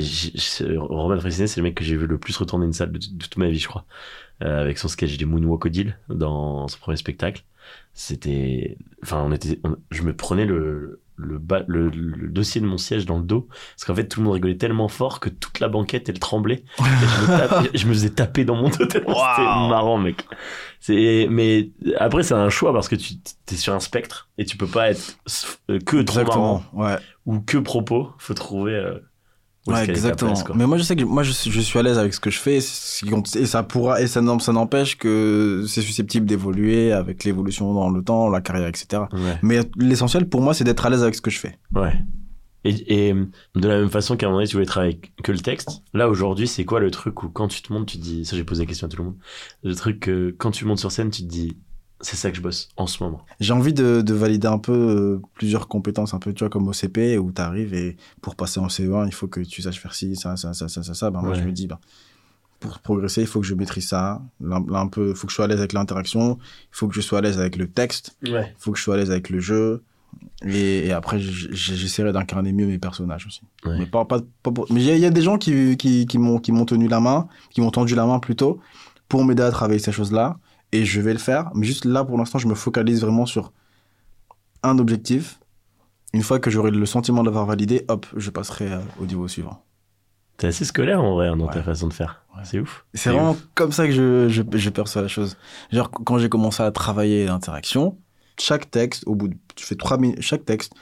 Roman Fressinet, c'est le mec que j'ai vu le plus retourner une salle de, de toute ma vie, je crois. Euh, avec son sketch des Moonwalk Odile dans son premier spectacle. C'était, enfin, on était, on- je me prenais le, le, bas- le, le dossier de mon siège dans le dos. Parce qu'en fait, tout le monde rigolait tellement fort que toute la banquette, elle tremblait. Et je, me (laughs) tapais- je me faisais taper dans mon dos tellement c'était marrant, mec. C'est, mais après, c'est un choix parce que tu es sur un spectre et tu peux pas être euh, que trop marrant Exactement. Ouais. ou que propos. Faut trouver, euh, Ouais, exactement. place, mais moi, je sais que moi, je suis, je suis à l'aise avec ce que je fais, et ça pourra, et ça, ça n'empêche que c'est susceptible d'évoluer avec l'évolution dans le temps, la carrière, etc. Ouais. Mais l'essentiel pour moi, c'est d'être à l'aise avec ce que je fais. Ouais. Et, et de la même façon qu'à un moment donné, tu voulais travailler que le texte, là aujourd'hui, c'est quoi le truc où quand tu te montes, tu te dis, ça j'ai posé la question à tout le monde, le truc que quand tu montes sur scène, tu te dis, c'est ça que je bosse en ce moment. J'ai envie de, de valider un peu euh, plusieurs compétences, un peu, tu vois, comme au CP, où tu arrives et pour passer en CE1, il faut que tu saches faire ci, ça, ça, ça, ça, ça, ça. Ben, moi, je me dis, ben, pour progresser, il faut que je maîtrise ça. Là, là, un peu, il faut que je sois à l'aise avec l'interaction, il faut que je sois à l'aise avec le texte, Ouais. il faut que je sois à l'aise avec le jeu. Et, et après, j'essaierai d'incarner mieux mes personnages aussi. Ouais. Mais pas, pas, pas pour- Mais il y, a- il y a des gens qui, qui, qui m'ont tenu la main, qui m'ont tendu la main plutôt, pour m'aider à travailler ces choses-là. Et je vais le faire. Mais juste là, pour l'instant, je me focalise vraiment sur un objectif. Une fois que j'aurai le sentiment d'avoir validé, hop, je passerai euh, au niveau suivant. T'es assez scolaire en vrai hein, dans ta façon de faire. Ouais. C'est ouf. C'est vraiment comme ça que je, je, je perçois la chose. Genre, quand j'ai commencé à travailler l'interaction, chaque texte, au bout de, tu fais trois minutes, chaque texte,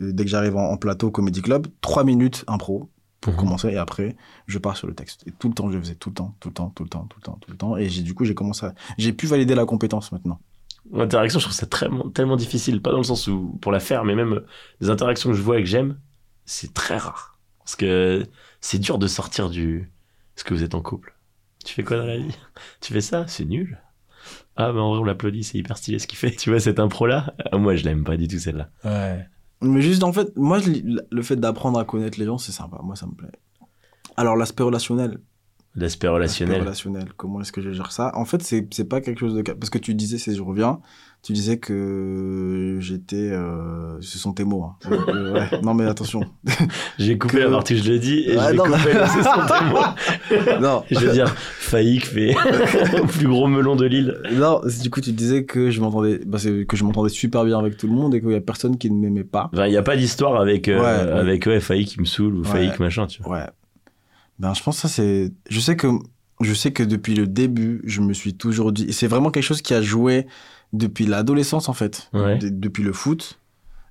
euh, dès que j'arrive en, en plateau Comedy Club, trois minutes impro pour Mhm. commencer et après, je pars sur le texte. Et tout le temps, je le faisais tout le temps, tout le temps, tout le temps, tout le temps, tout le temps. Et j'ai, du coup, j'ai commencé à, j'ai pu valider la compétence maintenant. L'interaction, je trouve ça très, tellement difficile. Pas dans le sens où, pour la faire, mais même des interactions que je vois et que j'aime, c'est très rare. Parce que c'est dur de sortir du. Est-ce que vous êtes en couple? Tu fais quoi dans la vie? Tu fais ça? C'est nul. Ah, mais en vrai, on l'applaudit, c'est hyper stylé ce qu'il fait. Tu vois, cette impro-là, ah, moi, je l'aime pas du tout, celle-là. Ouais. Mais juste, en fait, moi, je, le fait d'apprendre à connaître les gens, c'est sympa. Moi, ça me plaît. Alors, l'aspect relationnel, L'aspect L'aspect relationnel. relationnel. Comment est-ce que je gère ça? En fait, c'est c'est pas quelque chose de parce que tu disais, c'est je reviens. Tu disais que j'étais, euh, ce sont tes mots. hein. Donc, euh, ouais. (laughs) Non mais attention. (laughs) J'ai coupé Que- la partie je l'ai dit et je vais non, mais- couper le c'est son témoin. (laughs) non, Je veux dire, Faïk fait plus gros melon de l'île. non. Du coup, tu disais que je m'entendais, bah, que je m'entendais super bien avec tout le monde et qu'il y a personne qui ne m'aimait pas. Enfin, il n'y a pas d'histoire avec, euh, Ouais, avec ouais, Faïk qui me saoule ou. Faïk machin, tu vois. Ouais. Ben, je pense que ça c'est. Je sais que je sais que depuis le début, je me suis toujours dit. C'est vraiment quelque chose qui a joué depuis l'adolescence en fait, Ouais. Depuis le foot.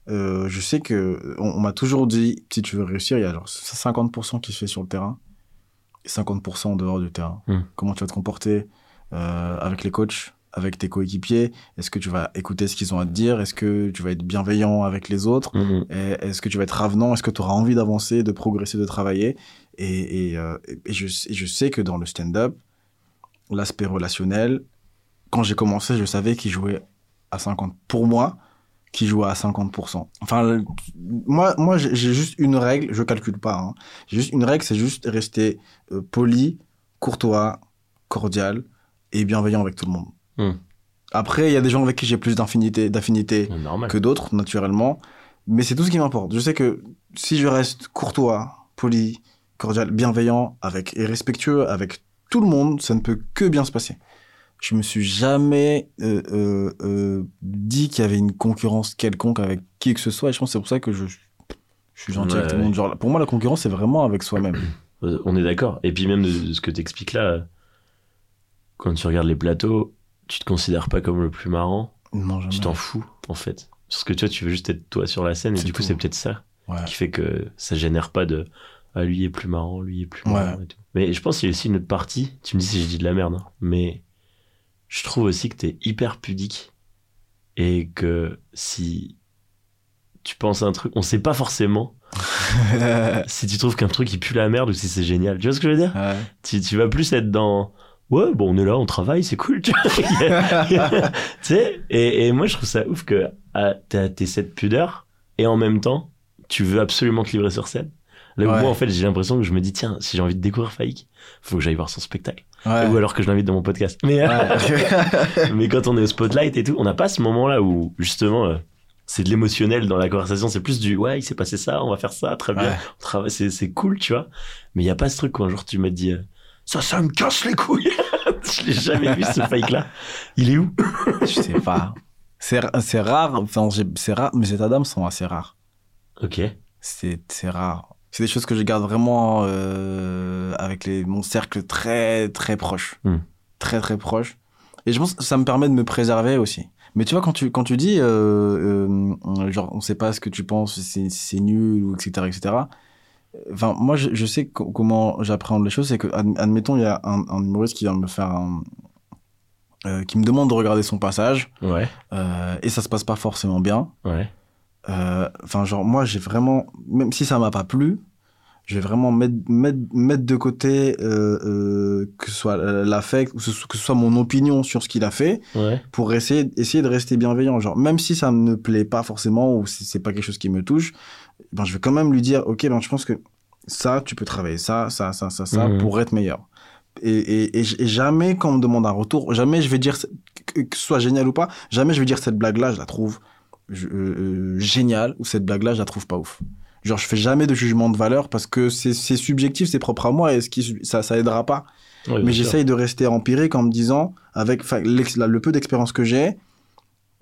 Euh, je sais que on, on m'a toujours dit si tu veux réussir, il y a genre 50% qui se fait sur le terrain et 50% en dehors du terrain. Hmm. Comment tu vas te comporter euh, avec les coachs, avec tes coéquipiers? Est-ce que tu vas écouter ce qu'ils ont à te dire? Est-ce que tu vas être bienveillant avec les autres? Mhm. et Est-ce que tu vas être avenant? Est-ce que tu auras envie d'avancer, de progresser, de travailler? Et, et, euh, et je, et je sais que dans le stand-up, l'aspect relationnel, quand j'ai commencé, je savais qu'il jouait à 50%. Pour moi, qui jouait à 50%. Enfin, le- moi, moi j'ai juste une règle, je calcule pas. hein. J'ai juste une règle, c'est juste rester euh, poli, courtois, cordial et bienveillant avec tout le monde. Hmm. Après, il y a des gens avec qui j'ai plus d'affinité, que d'autres, naturellement. Mais c'est tout ce qui m'importe. Je sais que si je reste courtois, poli, cordial, bienveillant avec, et respectueux avec tout le monde, ça ne peut que bien se passer. Je me suis jamais euh, euh, euh, dit qu'il y avait une concurrence quelconque avec qui que ce soit. Et je pense que c'est pour ça que je, je suis gentil Ouais, avec tout le monde. Genre, pour moi, la concurrence, c'est vraiment avec soi-même. (clears throat) On est d'accord. Et puis même de, ce que t'expliques là, euh, quand tu regardes les plateaux, tu te considères pas comme le plus marrant, non, jamais. tu t'en fous en fait. Parce que tu vois, tu veux juste être toi sur la scène et du coup c'est peut-être ça Ouais. qui fait que ça génère pas de ah lui est plus marrant, lui est plus Ouais. marrant et tout. Mais je pense qu'il y a aussi une autre partie, tu me dis si j'ai dit de la merde, hein, mais je trouve aussi que t'es hyper pudique et que si tu penses à un truc, on sait pas forcément (laughs) si tu trouves qu'un truc il pue la merde ou si c'est génial. Tu vois ce que je veux dire? Ouais. tu, tu vas plus être dans ouais bon on est là on travaille c'est cool tu (laughs) tu sais et, et moi je trouve ça ouf que ah, t'es cette pudeur et en même temps tu veux absolument te livrer sur scène là où Ouais. moi en fait j'ai l'impression que je me dis tiens si j'ai envie de découvrir Faïk faut que j'aille voir son spectacle Ouais. Ou alors que je l'invite dans mon podcast. Mais, Ouais. (laughs) mais quand on est au spotlight et tout, on n'a pas ce moment-là où justement euh, c'est de l'émotionnel dans la conversation. C'est plus du ouais, il s'est passé ça, on va faire ça, très bien. Ouais. On travaille, c'est, cool, tu vois. Mais il y a pas ce truc quand un jour tu m'as dit euh, ça, ça me casse les couilles. (laughs) je l'ai jamais vu ce fake-là. Il est où? Je sais pas. C'est rare, enfin, c'est rare, mais ces Adams sont assez rares. Ok. C'est rare. C'est des choses que je garde vraiment euh, avec les, mon cercle très, très proche. Hmm. Très, très proche. Et je pense que ça me permet de me préserver aussi. Mais tu vois, quand tu, quand tu dis, euh, euh, genre, on sait pas ce que tu penses, c'est c'est nul, ou etc., etc. Enfin, moi, je, je sais co- comment j'appréhende les choses. C'est que, adm- admettons, il y a un, un humoriste qui vient me faire un. euh, qui me demande de regarder son passage, Ouais. euh, et ça se passe pas forcément bien. Ouais. Euh, Enfin, genre, moi, j'ai vraiment, même si ça m'a pas plu, je vais vraiment mettre, mettre, mettre de côté euh, euh, que ce soit l'affect ce- que ce soit mon opinion sur ce qu'il a fait Ouais. pour essayer, essayer de rester bienveillant. Genre, même si ça ne me plaît pas forcément ou si c'est pas quelque chose qui me touche, ben, je vais quand même lui dire, OK, ben, je pense que ça, tu peux travailler ça, ça, ça, ça, ça Mhm. pour être meilleur. Et, et, et, et jamais quand on me demande un retour, jamais je vais dire, que, que ce soit génial ou pas, jamais je vais dire cette blague-là, je la trouve je- euh, euh, géniale ou cette blague-là, je la trouve pas ouf. Genre, je fais jamais de jugement de valeur parce que c'est subjectif, c'est propre à moi et ce qui, ça, ça aidera pas. Mais j'essaye de rester empirique en me disant, avec la- le peu d'expérience que j'ai,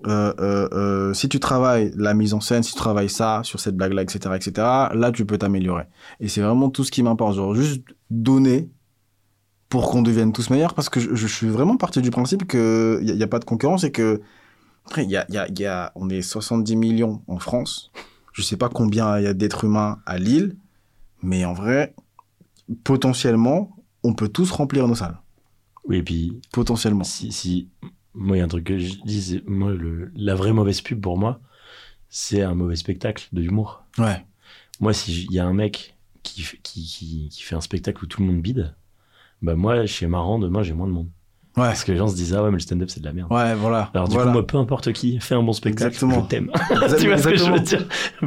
euh, euh, euh, si tu travailles la mise en scène, si tu travailles ça, sur cette blague-là, etc., etc., là, tu peux t'améliorer. Et c'est vraiment tout ce qui m'importe. Genre, juste donner pour qu'on devienne tous meilleurs, parce que je, je suis vraiment parti du principe qu'il n'y a pas de concurrence et que, après, il y a, y a, y a, on est 70 millions en France. Je sais pas combien il y a d'êtres humains à Lille, mais en vrai, potentiellement, on peut tous remplir nos salles. Oui, et puis Potentiellement. si, si moi, il y a un truc que je dis, moi, le, la vraie mauvaise pub pour moi, c'est un mauvais spectacle de l'humour. Ouais. Moi, si il y a un mec qui, fait- qui, qui, qui fait un spectacle où tout le monde bide, bah moi, chez Marrant, demain, j'ai moins de monde. Ouais. Parce que les gens se disent, ah ouais, mais le stand-up, c'est de la merde. Ouais, voilà. Alors du Voilà. coup, moi, peu importe qui, fais un bon spectacle, Exactement. je t'aime. (laughs) Tu vois ce que je veux dire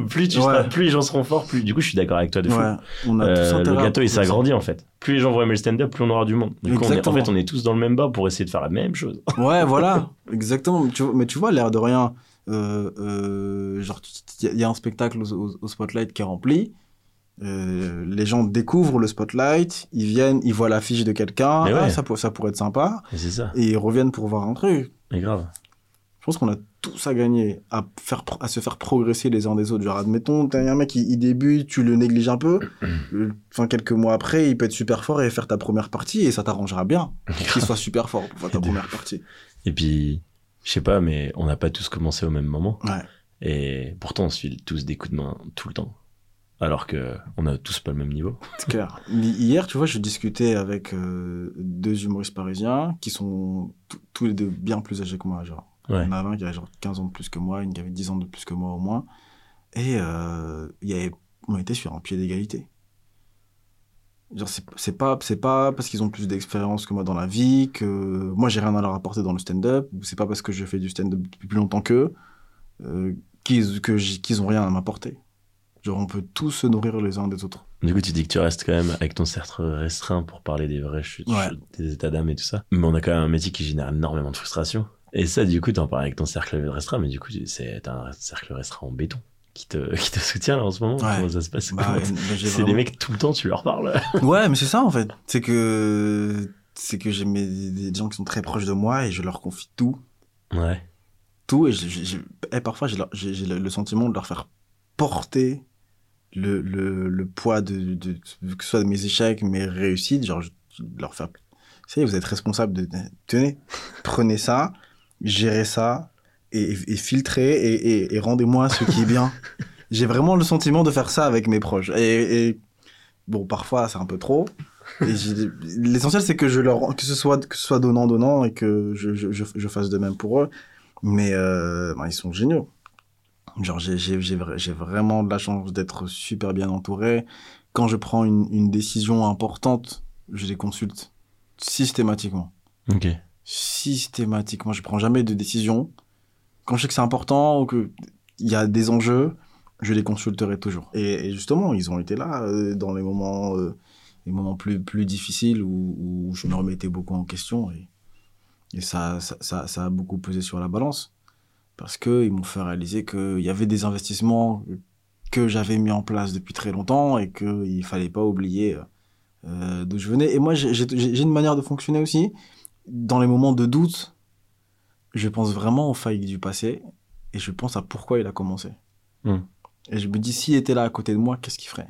Plus tu Ouais. seras, plus les gens seront forts, plus. Du coup, je suis d'accord avec toi de fou. Ouais. On a Euh, le gâteau il s'agrandit en fait. Plus les gens vont aimer le stand-up, plus on aura du monde. Du coup, on est- en fait, on est tous dans le même bas pour essayer de faire la même chose. (laughs) Ouais, voilà. Exactement. Mais tu, vois- mais tu vois, l'air de rien, euh, euh, genre, il y, a- y a un spectacle au, au- au Spotlight qui est rempli. Euh, les gens découvrent le Spotlight, ils viennent, ils voient l'affiche de quelqu'un, ah, ça, pour- ça pourrait être sympa, ça. et ils reviennent pour voir un truc. Mais grave. Je pense qu'on a tous à gagner à, faire, pro- à se faire progresser les uns des autres. Genre, admettons, t'as un mec, il, il débute, tu le négliges un peu. (clears throat) euh, Enfin, quelques mois après, il peut être super fort et faire ta première partie et ça t'arrangera bien (laughs) qu'il soit super fort pour faire ta première partie. Et puis, je sais pas, mais on n'a pas tous commencé au même moment. Ouais. Et pourtant, on se file tous des coups de main tout le temps. Alors que on a tous pas le même niveau. (laughs) C'est clair. Hi- Hier, tu vois, je discutais avec euh, deux humoristes parisiens qui sont tous les deux bien plus âgés que moi. Genre. Ouais. Il y en a un qui avait genre 15 ans de plus que moi, une qui avait 10 ans de plus que moi au moins. Et euh, il y avait, on était sur un pied d'égalité. Genre, c'est pas, c'est pas parce qu'ils ont plus d'expérience que moi dans la vie, que moi j'ai rien à leur apporter dans le stand-up, ou c'est pas parce que je fais du stand-up depuis plus longtemps qu'eux, euh, qu'ils que qu'ils ont rien à m'apporter. Genre, on peut tous se nourrir les uns des autres. Du coup, tu dis que tu restes quand même avec ton cercle restreint pour parler des vraies chutes, Ouais. des états d'âme et tout ça. Mais on a quand même un métier qui génère énormément de frustration. Et ça, du coup, t'en parles avec ton cercle restreint, mais du coup, c'est un cercle restreint en béton qui te, (laughs) qui te soutient là en ce moment. Ouais. Comment ça se passe? Bah, C'est des mecs tout le temps, tu leur parles. (laughs) Ouais, mais c'est ça en fait. C'est que c'est que j'ai des gens qui sont très proches de moi et je leur confie tout, Ouais. tout et, je- je- je- et parfois j'ai le sentiment de leur faire porter le, le, poids de, que ce soit mes échecs, mes réussites, genre je, leur faire est, vous êtes responsable de tenez, prenez ça, gérez ça et, et filtrez et, rendez-moi ce qui est bien. j'ai vraiment le sentiment de faire ça avec mes proches. Et, bon parfois c'est un peu trop. L'essentiel c'est que je leur que ce soit que ce soit donnant donnant et que je, je fasse de même pour eux. Mais euh, ben, ils sont géniaux genre j'ai j'ai j'ai vra- j'ai vraiment de la chance d'être super bien entouré quand je prends une, une décision importante je les consulte systématiquement Ok. systématiquement je prends jamais de décision quand je sais que c'est important ou que il y a des enjeux je les consulterai toujours et, et justement ils ont été là euh, dans les moments euh, des moments plus, plus difficiles où, où je me remettais beaucoup en question. Et, et ça, ça, ça, ça a beaucoup pesé sur la balance. Parce qu'ils m'ont fait réaliser qu'il y avait des investissements que j'avais mis en place depuis très longtemps et qu'il fallait pas oublier euh, d'où je venais. Et moi, j'ai une manière de fonctionner aussi. Dans les moments de doute, je pense vraiment aux failles du passé et je pense à pourquoi il a commencé. Hmm. Et je me dis, s'il était là à côté de moi, qu'est-ce qu'il ferait?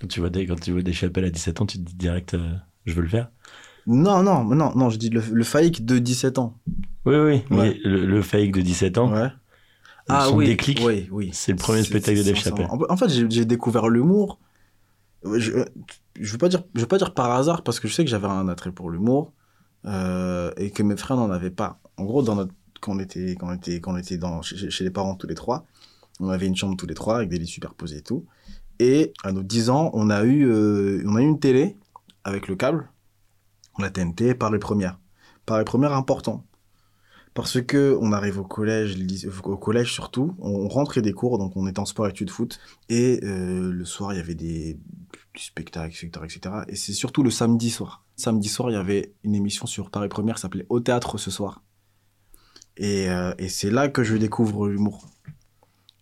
Quand tu vois des, quand tu vois des chapelles à 17 ans, tu te dis direct, euh, je veux le faire. Non, non, non, non, je dis le, le de 17 ans. Oui, oui, mais Ouais. le, le de 17 ans, Ouais. son déclic, oui, oui. c'est le premier spectacle de Dave Chappelle. En fait, j'ai j'ai découvert l'humour. Je, je veux pas dire, je veux pas dire par hasard parce que je sais que j'avais un attrait pour l'humour euh, et que mes frères n'en avaient pas. En gros, dans notre, quand on était, quand on était, quand on était dans, chez, chez les parents tous les trois, on avait une chambre tous les trois avec des lits superposés et tout. Et à nos 10 ans, on a eu, euh, on a eu une télé avec le câble, la TNT, par les premières. Par les important. Parce que on arrive au collège, au collège surtout, on rentrait des cours, donc on était en sport études foot, et euh, le soir il y avait des, du spectacle, etc., etc. Et c'est surtout le samedi soir. Samedi soir, il y avait une émission sur Paris Première s'appelait Au théâtre ce soir. Et, euh, et c'est là que je découvre l'humour.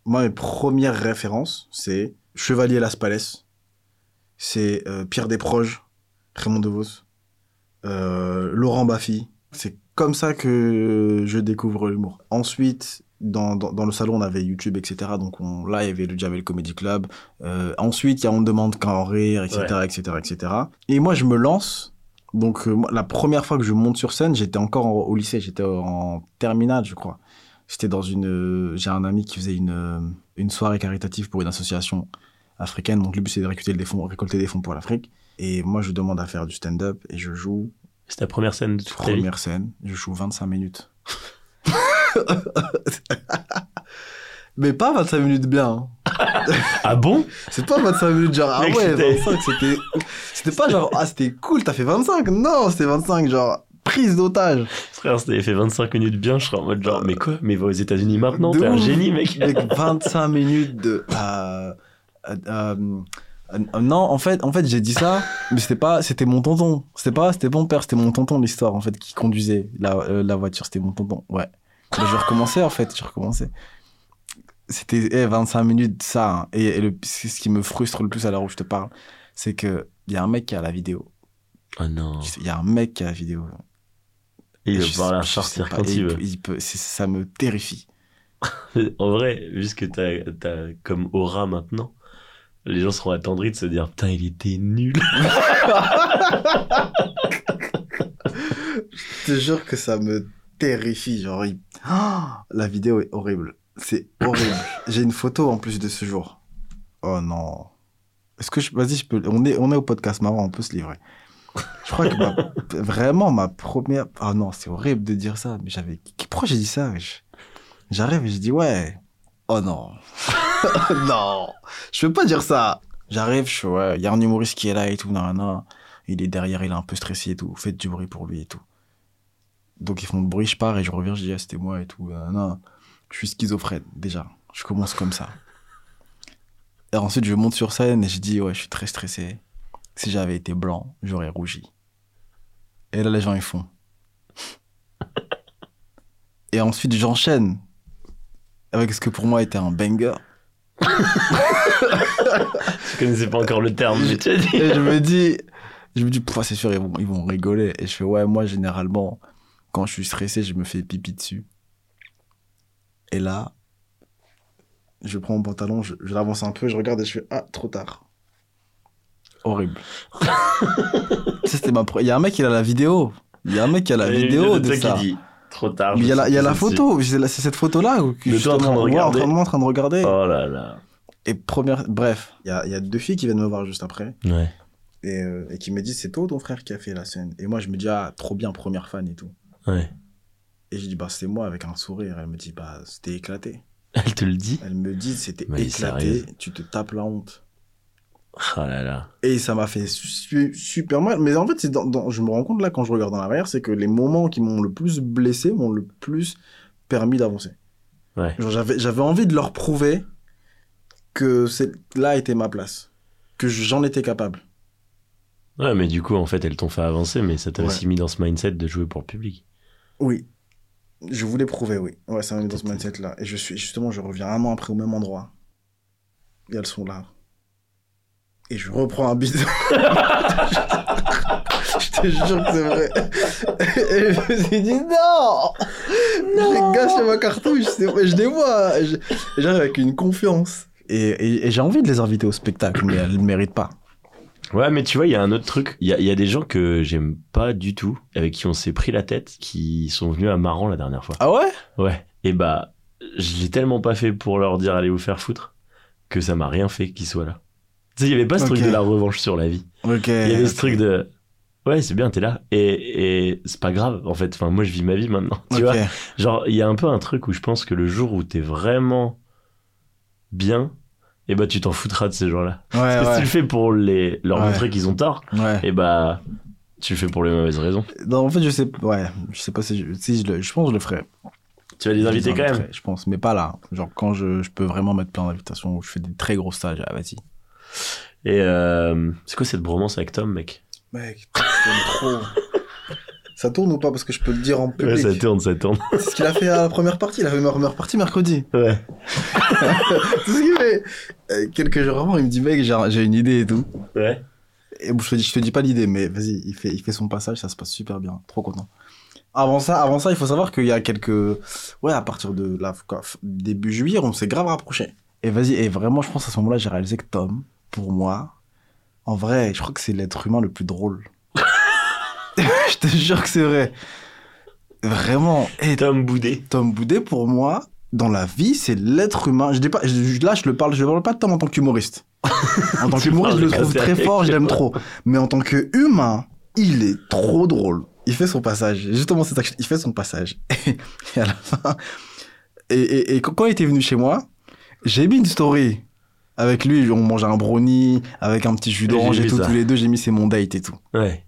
Moi, mes premières références, c'est Chevalier Las Palais, c'est euh, Pierre Desproges, Raymond DeVos, Laurent Baffy. C'est comme ça que je découvre l'humour. Ensuite, dans, dans, dans le salon, on avait YouTube, etc. Donc on, là, il y avait le Javel Comedy Club. Euh, ensuite, il y a On demande qu'à en rire, etc., etc., etc. Et moi, je me lance. Donc, euh, la première fois que je monte sur scène, j'étais encore en- au lycée, j'étais en terminale, je crois. J'étais dans une. euh, J'ai un ami qui faisait une, euh, une soirée caritative pour une association africaine. Donc, le but, c'est de récolter des fonds, récolter des fonds pour l'Afrique. Et moi, je demande à faire du stand-up et je joue C'est ta première scène de toute ta vie. Première scène, je joue 25 minutes. (laughs) Mais pas 25 minutes bien. hein. Ah bon? C'est pas 25 minutes genre, ah ouais, c'était- 25, c'était. C'était pas genre, ah c'était cool, t'as fait 25. Non, c'était 25, genre, prise d'otage. Frère, si t'avais fait 25 minutes bien, je serais en mode genre, mais quoi? Mais va aux États-Unis maintenant T'es un génie, mec. Mec, 25 minutes de. euh, euh, euh, euh, non, en fait, en fait j'ai dit ça, mais c'était pas, c'était mon tonton. C'était pas, c'était mon père, c'était mon tonton l'histoire en fait qui conduisait la, euh, la voiture, c'était mon tonton. Ouais. Je recommençais en fait, je recommençais. C'était eh, 25 minutes ça. hein. Et, et le, c'est ce qui me frustre le plus à l'heure où je te parle, c'est que il y a un mec qui a la vidéo. Oh non. Il y a un mec qui a la vidéo. Et il va Je pouvoir sais- la je sais sortir pas, quand et il peut- veut. il peut- c'est- ça me terrifie. (laughs) En vrai, vu ce que t'as t'as comme aura maintenant, les gens seront attendris de se dire Putain, il était nul. (laughs) Je te jure que ça me terrifie. Genre, il- Ah, la vidéo est horrible. C'est horrible. (laughs) J'ai une photo en plus de ce jour. Oh non. Est-ce que je. Vas-y, je peux. On est, on est au podcast marrant, on peut se livrer. Je crois que ma- (laughs) vraiment ma première. Ah non, c'est horrible de dire ça. Mais j'avais. Pourquoi j'ai dit ça? J'arrive et je dis ouais. Oh non. (laughs) non. Je peux pas dire ça. J'arrive, je ouais. Il y a un humoriste qui est là et tout. Non, non. Il est derrière, il est un peu stressé et tout. Faites du bruit pour lui et tout. Donc ils font le bruit, je pars et je reviens, je dis ah, c'était moi et tout. Euh, non, je suis schizophrène déjà. Je commence comme ça. Et ensuite je monte sur scène et je dis ouais, je suis très stressé. Si j'avais été blanc, j'aurais rougi. Et là les gens ils font. (laughs) Et ensuite j'enchaîne avec ce que pour moi était un banger. (laughs) Je connaissais pas encore le terme, mais tu as dit. Et je me dis, je me dis, c'est sûr, ils vont, ils vont rigoler. Et je fais, ouais, moi, généralement, quand je suis stressé, je me fais pipi dessus. Et là, je prends mon pantalon, je, je l'avance un peu, je regarde et je fais, ah, trop tard. Horrible. (laughs) Ça, c'était ma Il y a un mec, il a la vidéo. Il y a un mec qui a la Et vidéo de ça. qui dit Trop tard. Mais il y a la, y a photo, c'est cette photo-là. De toi en train de regarder. En train de, moi, en train de regarder. si. Oh là là. Et première, bref, il y a, il y a deux filles qui viennent me voir juste après. Ouais. et, euh, et qui me dit c'est toi ton frère qui a fait la scène? Et moi je me dis ah trop bien première fan et tout Ouais. et je dis bah c'est moi avec un sourire elle me dit bah c'était éclaté Elle te le dit? Elle me dit c'était éclaté tu te tapes la honte Oh là là. et ça m'a fait su- super mal mais en fait c'est dans, dans- je me rends compte là quand je regarde en arrière c'est que les moments qui m'ont le plus blessé m'ont le plus permis d'avancer Ouais. J'avais envie de leur prouver que là était ma place que j'en étais capable Ouais, mais du coup, en fait, elles t'ont fait avancer, mais ça t'a Ouais. aussi mis dans ce mindset de jouer pour le public. Oui. Je voulais prouver, oui. Ouais, ça m'a mis dans ce mindset-là. Et je suis, justement, je reviens un an après au même endroit. Et elles sont là. Et je reprends un bidon. (laughs) je te jure que c'est vrai. Et je me suis dit, non J'ai gâché ma cartouche. Je les vois. Je- J'arrive avec une confiance. Et, et- et j'ai envie de les inviter au spectacle, mais elles ne le méritent pas. Ouais, mais tu vois, il y a un autre truc. Il y a, il y a des gens que j'aime pas du tout, avec qui on s'est pris la tête, qui sont venus à Maran la dernière fois. Ah ouais? Ouais. Et bah, je l'ai tellement pas fait pour leur dire allez vous faire foutre, que ça m'a rien fait qu'ils soient là. Tu sais, il y avait pas ce truc de la revanche sur la vie. Il y avait ce truc de. Ouais, c'est bien, t'es là. Et, et c'est pas grave, en fait. Enfin, moi, je vis ma vie maintenant. (laughs) Tu vois. Genre, il y a un peu un truc où je pense que le jour où t'es vraiment bien, et bah, tu t'en foutras de ces gens-là. Ouais, Parce que si tu le fais pour les, leur Ouais. montrer qu'ils ont tort, et bah, tu le fais pour les mauvaises raisons. Non, en fait, je sais, ouais, je sais pas si je, si je, le, je pense que je le ferai. Tu vas les inviter quand même. Je pense, mais pas là. Genre quand je, je peux vraiment mettre plein d'invitations où je fais des très gros stages, ah vas-y. Et euh, c'est quoi cette bromance avec Tom, mec? Mec, t'aimes trop. (laughs) Ça tourne ou pas? Parce que je peux le dire en public. Ouais, ça tourne, ça tourne. C'est ce qu'il a fait à la première partie. Il a fait ma première partie mercredi. Ouais. (laughs) C'est ce qu'il fait. Euh, quelques jours avant, il me dit, mec, j'ai une idée et tout. Ouais. Et bon, je te dis, je te dis pas l'idée, mais vas-y, il fait, il fait son passage, ça se passe super bien. Trop content. Avant ça, avant ça, il faut savoir qu'il y a quelques, ouais, à partir de la, début juillet, on s'est grave rapproché. Et vas-y, et vraiment, je pense à ce moment-là, j'ai réalisé que Tom, pour moi, en vrai, je crois que c'est l'être humain le plus drôle. (laughs) je te jure que c'est vrai. Vraiment. Et Tom Boudet. Tom Boudet, pour moi, dans la vie, c'est l'être humain. Je dis pas, je- là, je le parle, je parle pas de Tom en tant qu'humoriste. (laughs) En tant qu'humoriste, je le trouve très fort, je l'aime trop. Mais en tant qu'humain, il est trop drôle. Il fait son passage. Justement, c'est ça que je- il fait son passage. (laughs) Et à la fin, et, et, et quand quand il était venu chez moi, j'ai mis une story. Avec lui, on mangeait un brownie, avec un petit jus d'orange et tout, ça. tous les deux, j'ai mis c'est mon date et tout. Ouais.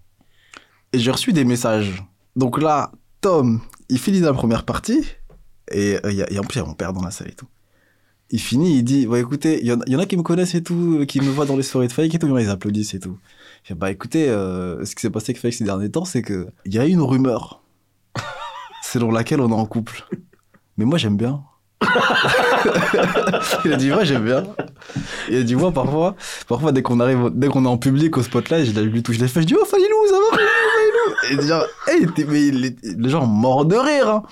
Et j'ai reçu des messages. Donc là, Tom, il finit la première partie. Et, euh, il y a, et en plus, il y a mon père dans la salle et tout. Il finit, il dit, ouais, écoutez, il y, en- il y en a qui me connaissent et tout, euh, qui me voient dans les soirées de fake et tout, ils applaudissent et tout. Je fais, bah écoutez, euh, ce qui s'est passé avec Fake ces derniers temps, c'est que il y a une rumeur (laughs) selon laquelle on est en couple. Mais moi, j'aime bien. (laughs) il a dit, moi, j'aime bien. Il a dit, moi, parfois, parfois, dès qu'on arrive, dès qu'on est en public au spotlight, je lui touche les fesses, je dis, oh, Falilou, ça va, Falilou. Et genre, hey, mais il est- les gens morts de rire. hein.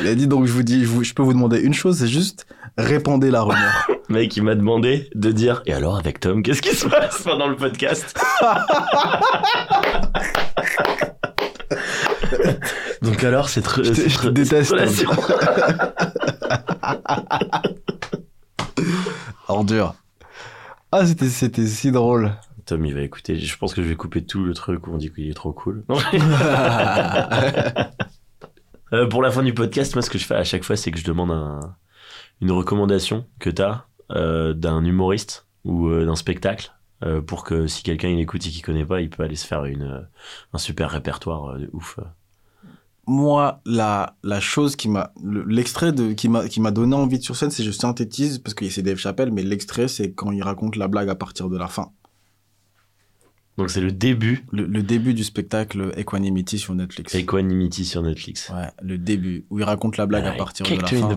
Il a dit, donc, je vous dis, je, vous- je peux vous demander une chose, c'est juste répandez la rumeur. (laughs) Mec, il m'a demandé de dire Et alors, avec Tom, qu'est-ce qui se passe pendant le podcast? (laughs) Donc, alors, cette, re- Je je déteste, (laughs) Ordure. Ah, c'était, c'était si drôle. Tom, il va écouter. Je pense que je vais couper tout le truc où on dit qu'il est trop cool. Non, (laughs) Euh, pour la fin du podcast, moi, ce que je fais à chaque fois, c'est que je demande un- une recommandation que tu as d'un humoriste ou euh, d'un spectacle euh, pour que si quelqu'un il écoute et qu'il connaît pas, il peut aller se faire une, euh, un super répertoire euh, de ouf. Moi, la, la chose qui m'a, le- l'extrait de, qui m'a, qui m'a donné envie de sur scène, c'est je synthétise, parce que c'est Dave Chappelle, mais l'extrait, c'est quand il raconte la blague à partir de la fin. Donc c'est le début Le, le début du spectacle Equanimity sur Netflix. Equanimity sur Netflix. Ouais, le début, où il raconte la blague à partir de la fin.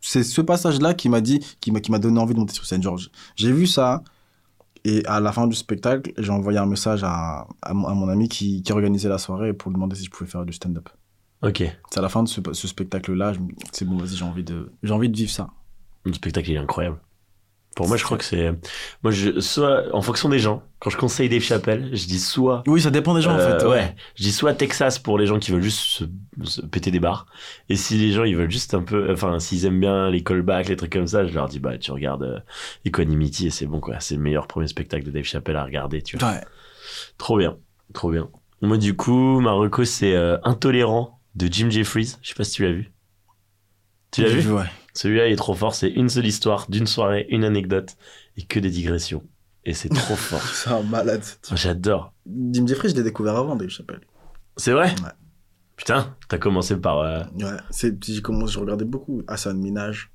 C'est ce passage-là qui m'a dit, qui m'a, qui m'a donné envie de monter sur scène. Genre, j'ai vu ça, et à la fin du spectacle, j'ai envoyé un message à, à, mon, à mon ami qui, qui organisait la soirée pour lui demander si je pouvais faire du stand-up. Ok. C'est à la fin de ce, ce spectacle-là, c'est bon, vas-y, j'ai envie de, j'ai envie de vivre ça. Le spectacle il est incroyable. Pour moi, je crois que c'est. Moi, je, soit, en fonction des gens, quand je conseille Dave Chappelle, je dis soit. Oui, ça dépend des gens, Euh, en fait. ouais. Je dis soit Texas pour les gens qui veulent juste se, se péter des barres. Et si les gens ils veulent juste un peu, enfin s'ils aiment bien les callbacks, les trucs comme ça, je leur dis bah tu regardes euh, Equanimity et c'est bon quoi. C'est le meilleur premier spectacle de Dave Chappelle à regarder, tu vois. Ouais. Trop bien, trop bien. Moi du coup, ma reco c'est euh, Intolérant de Jim Jeffries. Je sais pas si tu l'as vu. Tu l'as vu Ouais. Celui-là il est trop fort. C'est une seule histoire d'une soirée, une anecdote et que des digressions. Et c'est trop (laughs) fort. C'est un malade. J'adore. Jim Jeffrey, je l'ai découvert avant, Dave Chappelle. C'est vrai Ouais. Putain, t'as commencé par euh, Ouais. C'est, j'ai commencé, je regardais beaucoup. Hassan Minaj.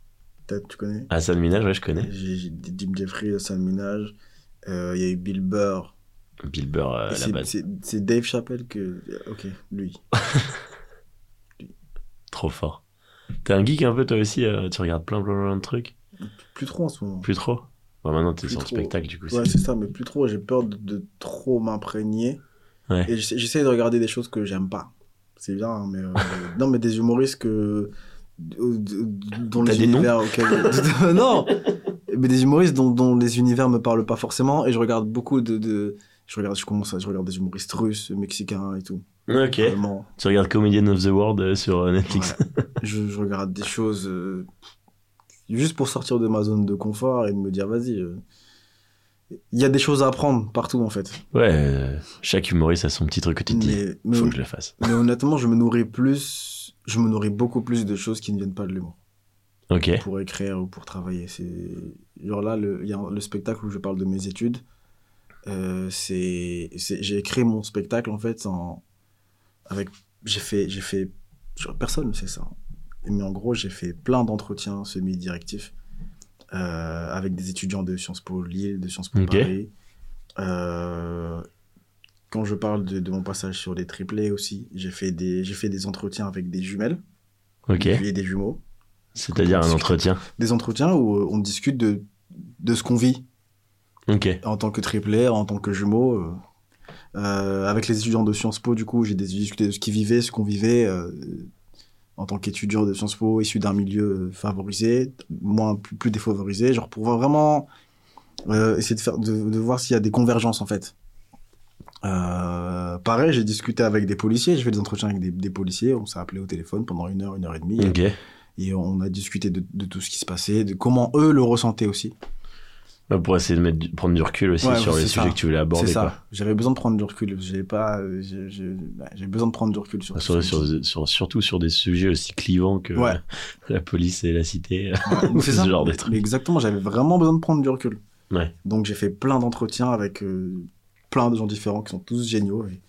Peut-être, tu connais? Hassan Minaj, ouais, je connais. J'ai, j'ai Jim Jeffrey, Hassan Minaj. Euh, Il y a eu Bill Burr. Bill Burr euh, la base. c'est Dave Chappelle que. Ok, lui. (laughs) Trop fort. T'es un geek un peu toi aussi, euh, tu regardes plein, plein, plein de trucs? Plus trop en ce moment. Plus trop? Bah maintenant t'es sur le spectacle du coup. Ouais, c'est- ça, mais plus trop. J'ai peur de, de trop m'imprégner. Ouais. Et j'essaie de regarder des choses que j'aime pas. C'est bien, hein, mais. euh, (laughs) non, mais des humoristes que. dont les des noms? univers auxquels. (laughs) (laughs) non Mais des humoristes dont, dont les univers me parlent pas forcément. Et je regarde beaucoup de. de... Je regarde, je commence à, je regarde des humoristes russes, mexicains et tout. Ok. Vraiment. Tu regardes Comedian of the World euh, sur euh, Netflix. Ouais. (laughs) je, je regarde des choses euh, juste pour sortir de ma zone de confort et de me dire vas-y. euh, Il y a des choses à apprendre partout en fait. Ouais, euh, chaque humoriste a son petit truc que tu te dis. Mais, mais, Faut que je le fasse. mais honnêtement, je me nourris plus, je me nourris beaucoup plus de choses qui ne viennent pas de l'humour Ok. pour écrire ou pour travailler. C'est genre là, le, il y a le spectacle où je parle de mes études. euh, c'est, c'est- j'ai écrit mon spectacle en fait en avec j'ai fait j'ai fait personne ne sait ça mais en gros j'ai fait plein d'entretiens semi-directifs euh, avec des étudiants de Sciences Po Lille de Sciences Po. Paris Euh, quand je parle de, de mon passage sur les triplés aussi j'ai fait des j'ai fait des entretiens avec des jumelles Ok. et des jumeaux C'est-à-dire un entretien. des entretiens où euh, on discute de de ce qu'on vit Ok. en tant que triplé, en tant que jumeau. Euh, avec les étudiants de Sciences Po, du coup, j'ai discuté de ce qu'ils vivaient, ce qu'on vivait. euh, en tant qu'étudiant de Sciences Po, issu d'un milieu favorisé, moins plus, plus défavorisé, genre pour vraiment euh, essayer de faire de, de voir s'il y a des convergences en fait. Euh, pareil, j'ai discuté avec des policiers, j'ai fait des entretiens avec des, des policiers, on s'est appelé au téléphone pendant une heure, une heure et demie, et on a discuté de, de tout ce qui se passait, de comment eux le ressentaient aussi. Bah, pour essayer de mettre prendre du recul aussi Ouais, sur les sujets que tu voulais aborder. C'est ça. J'avais besoin de prendre du recul. J'ai pas, euh, j'ai- besoin de prendre du recul sur. Sur, sur, sur- surtout sur des sujets aussi clivants que Ouais. (laughs) la police et la cité. Ouais, (laughs) c'est ce ça. genre. Mais exactement. J'avais vraiment besoin de prendre du recul. Donc j'ai fait plein d'entretiens avec euh, plein de gens différents qui sont tous géniaux. Et,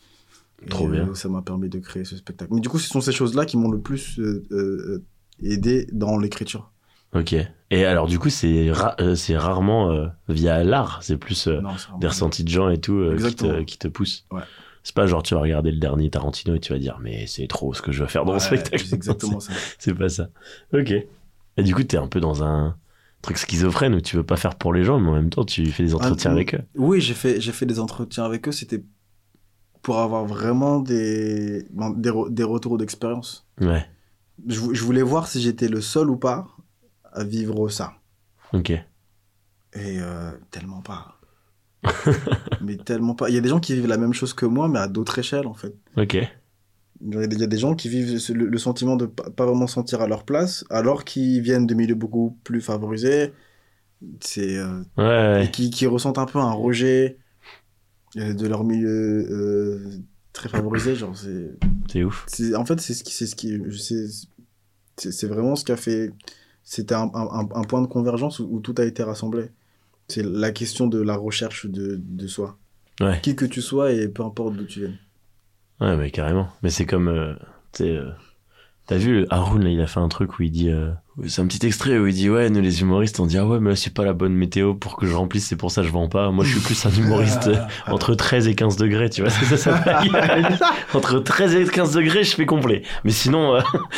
et, Trop euh, bien. ça m'a permis de créer ce spectacle. Mais du coup, ce sont ces choses-là qui m'ont le plus euh, euh, aidé dans l'écriture. Ok. Et alors, du coup, c'est ra- euh, c'est rarement euh, via l'art. C'est plus euh, Non, des ressentis de gens et tout euh, qui, te, qui te poussent. Ouais. C'est pas genre tu vas regarder le dernier Tarantino et tu vas dire mais c'est trop ce que je veux faire dans Ouais, le spectacle. C'est exactement ça. (laughs) C'est pas ça. Ok. Et du coup, t'es un peu dans un truc schizophrène où tu veux pas faire pour les gens, mais en même temps, tu fais des entretiens Ah, avec eux. Oui, j'ai fait, j'ai fait des entretiens avec eux. C'était pour avoir vraiment des, ben, des, re- des retours d'expérience. Ouais. Je voulais voir si j'étais le seul ou pas à vivre ça. Ok. Et euh, tellement pas. (laughs) mais tellement pas. Il y a des gens qui vivent la même chose que moi, mais à d'autres échelles, en fait. Ok. Il y a des- gens qui vivent le, le sentiment de pas, pas vraiment sentir à leur place, alors qu'ils viennent de milieux beaucoup plus favorisés. C'est. euh, Ouais, ouais. et qui, qui ressentent un peu un rejet euh, de leur milieu euh, très favorisé. Genre, c'est, C'est ouf. en fait, c'est ce qui, c'est ce qui, c'est vraiment ce qui a fait. C'était un, un, un point de convergence où, où tout a été rassemblé. C'est la question de la recherche de, de soi. Ouais. Qui que tu sois et peu importe d'où tu viens. Ouais, mais carrément. Mais c'est comme. euh, tu euh, T'as vu, Haroun, là, il a fait un truc où il dit. euh, C'est un petit extrait où il dit Ouais, nous les humoristes, on dit Ah ouais, mais là, c'est pas la bonne météo pour que je remplisse, c'est pour ça que je vends pas. Moi, je suis plus un humoriste (laughs) euh, entre 13 et 15 degrés, tu vois ce que ça s'appelle (laughs) (laughs) Entre 13 et 15 degrés, je fais complet. Mais sinon,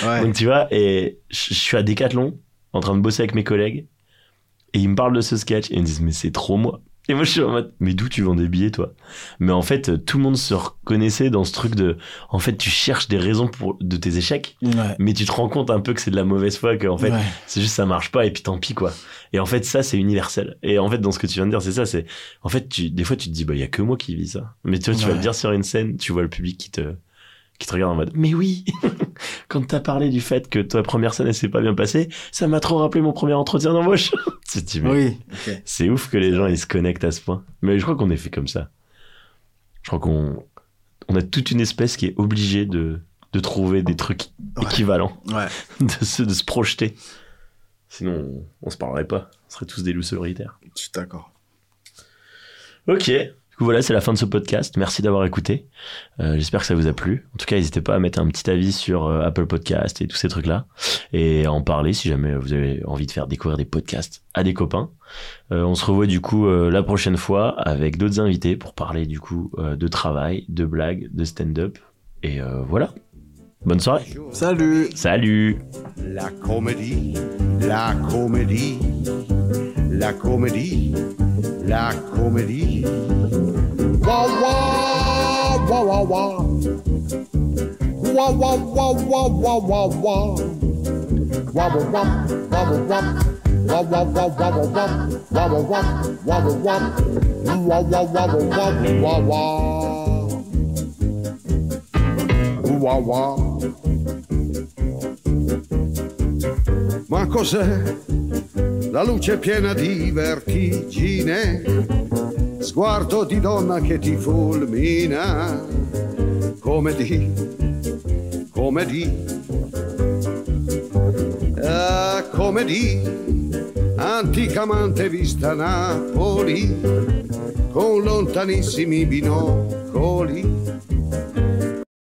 Ouais. donc tu vois, et je suis à Decathlon, en train de bosser avec mes collègues, et ils me parlent de ce sketch, et ils me disent, mais c'est trop moi. Et moi, je suis en mode, mais d'où tu vends des billets, toi? Mais en fait, tout le monde se reconnaissait dans ce truc de, en fait, tu cherches des raisons pour, de tes échecs, Ouais. mais tu te rends compte un peu que c'est de la mauvaise foi, que en fait, Ouais. c'est juste ça marche pas, et puis tant pis, quoi. Et en fait, ça, c'est universel. Et en fait, dans ce que tu viens de dire, c'est ça, c'est, en fait, tu, des fois, tu te dis, bah, il y a que moi qui vis ça. Mais tu vois, tu vas le dire sur une scène, tu vois le public qui te, qui te regarde en mode, mais oui! (laughs) quand t'as parlé du fait que ta première scène elle s'est pas bien passée, ça m'a trop rappelé mon premier entretien d'embauche. (laughs) mais Oui. c'est ouf que les gens ils se connectent à ce point. Mais je crois qu'on est fait comme ça. Je crois qu'on on a toute une espèce qui est obligée de, de trouver des trucs Ouais. équivalents, Ouais. (laughs) de se, de se projeter. Sinon, on, on se parlerait pas. On serait tous des loups solitaires. Je suis d'accord. Ok. Du coup, voilà, c'est la fin de ce podcast. Merci d'avoir écouté. Euh, J'espère que ça vous a plu. En tout cas, n'hésitez pas à mettre un petit avis sur euh, Apple Podcast et tous ces trucs-là. Et à en parler si jamais vous avez envie de faire découvrir des podcasts à des copains. Euh, on se revoit du coup euh, la prochaine fois avec d'autres invités pour parler du coup euh, de travail, de blagues, de stand-up. Et euh, voilà. Bonne soirée. Salut Salut La comédie, la comédie, la comédie, la comédie. Wa wa wa wa wa. Wa wa wa wa wa wa wa. Wa wa wa wa wa wa. Wa wa wa wa wa wa. Wa wa wa wa wa wa. Wa wa wa wa wa wa wa. Wa wa. Ma cos'è? La luce piena di vertigine, sguardo di donna che ti fulmina, come di, come di, eh, come di, anticamente vista a Napoli, con lontanissimi binocoli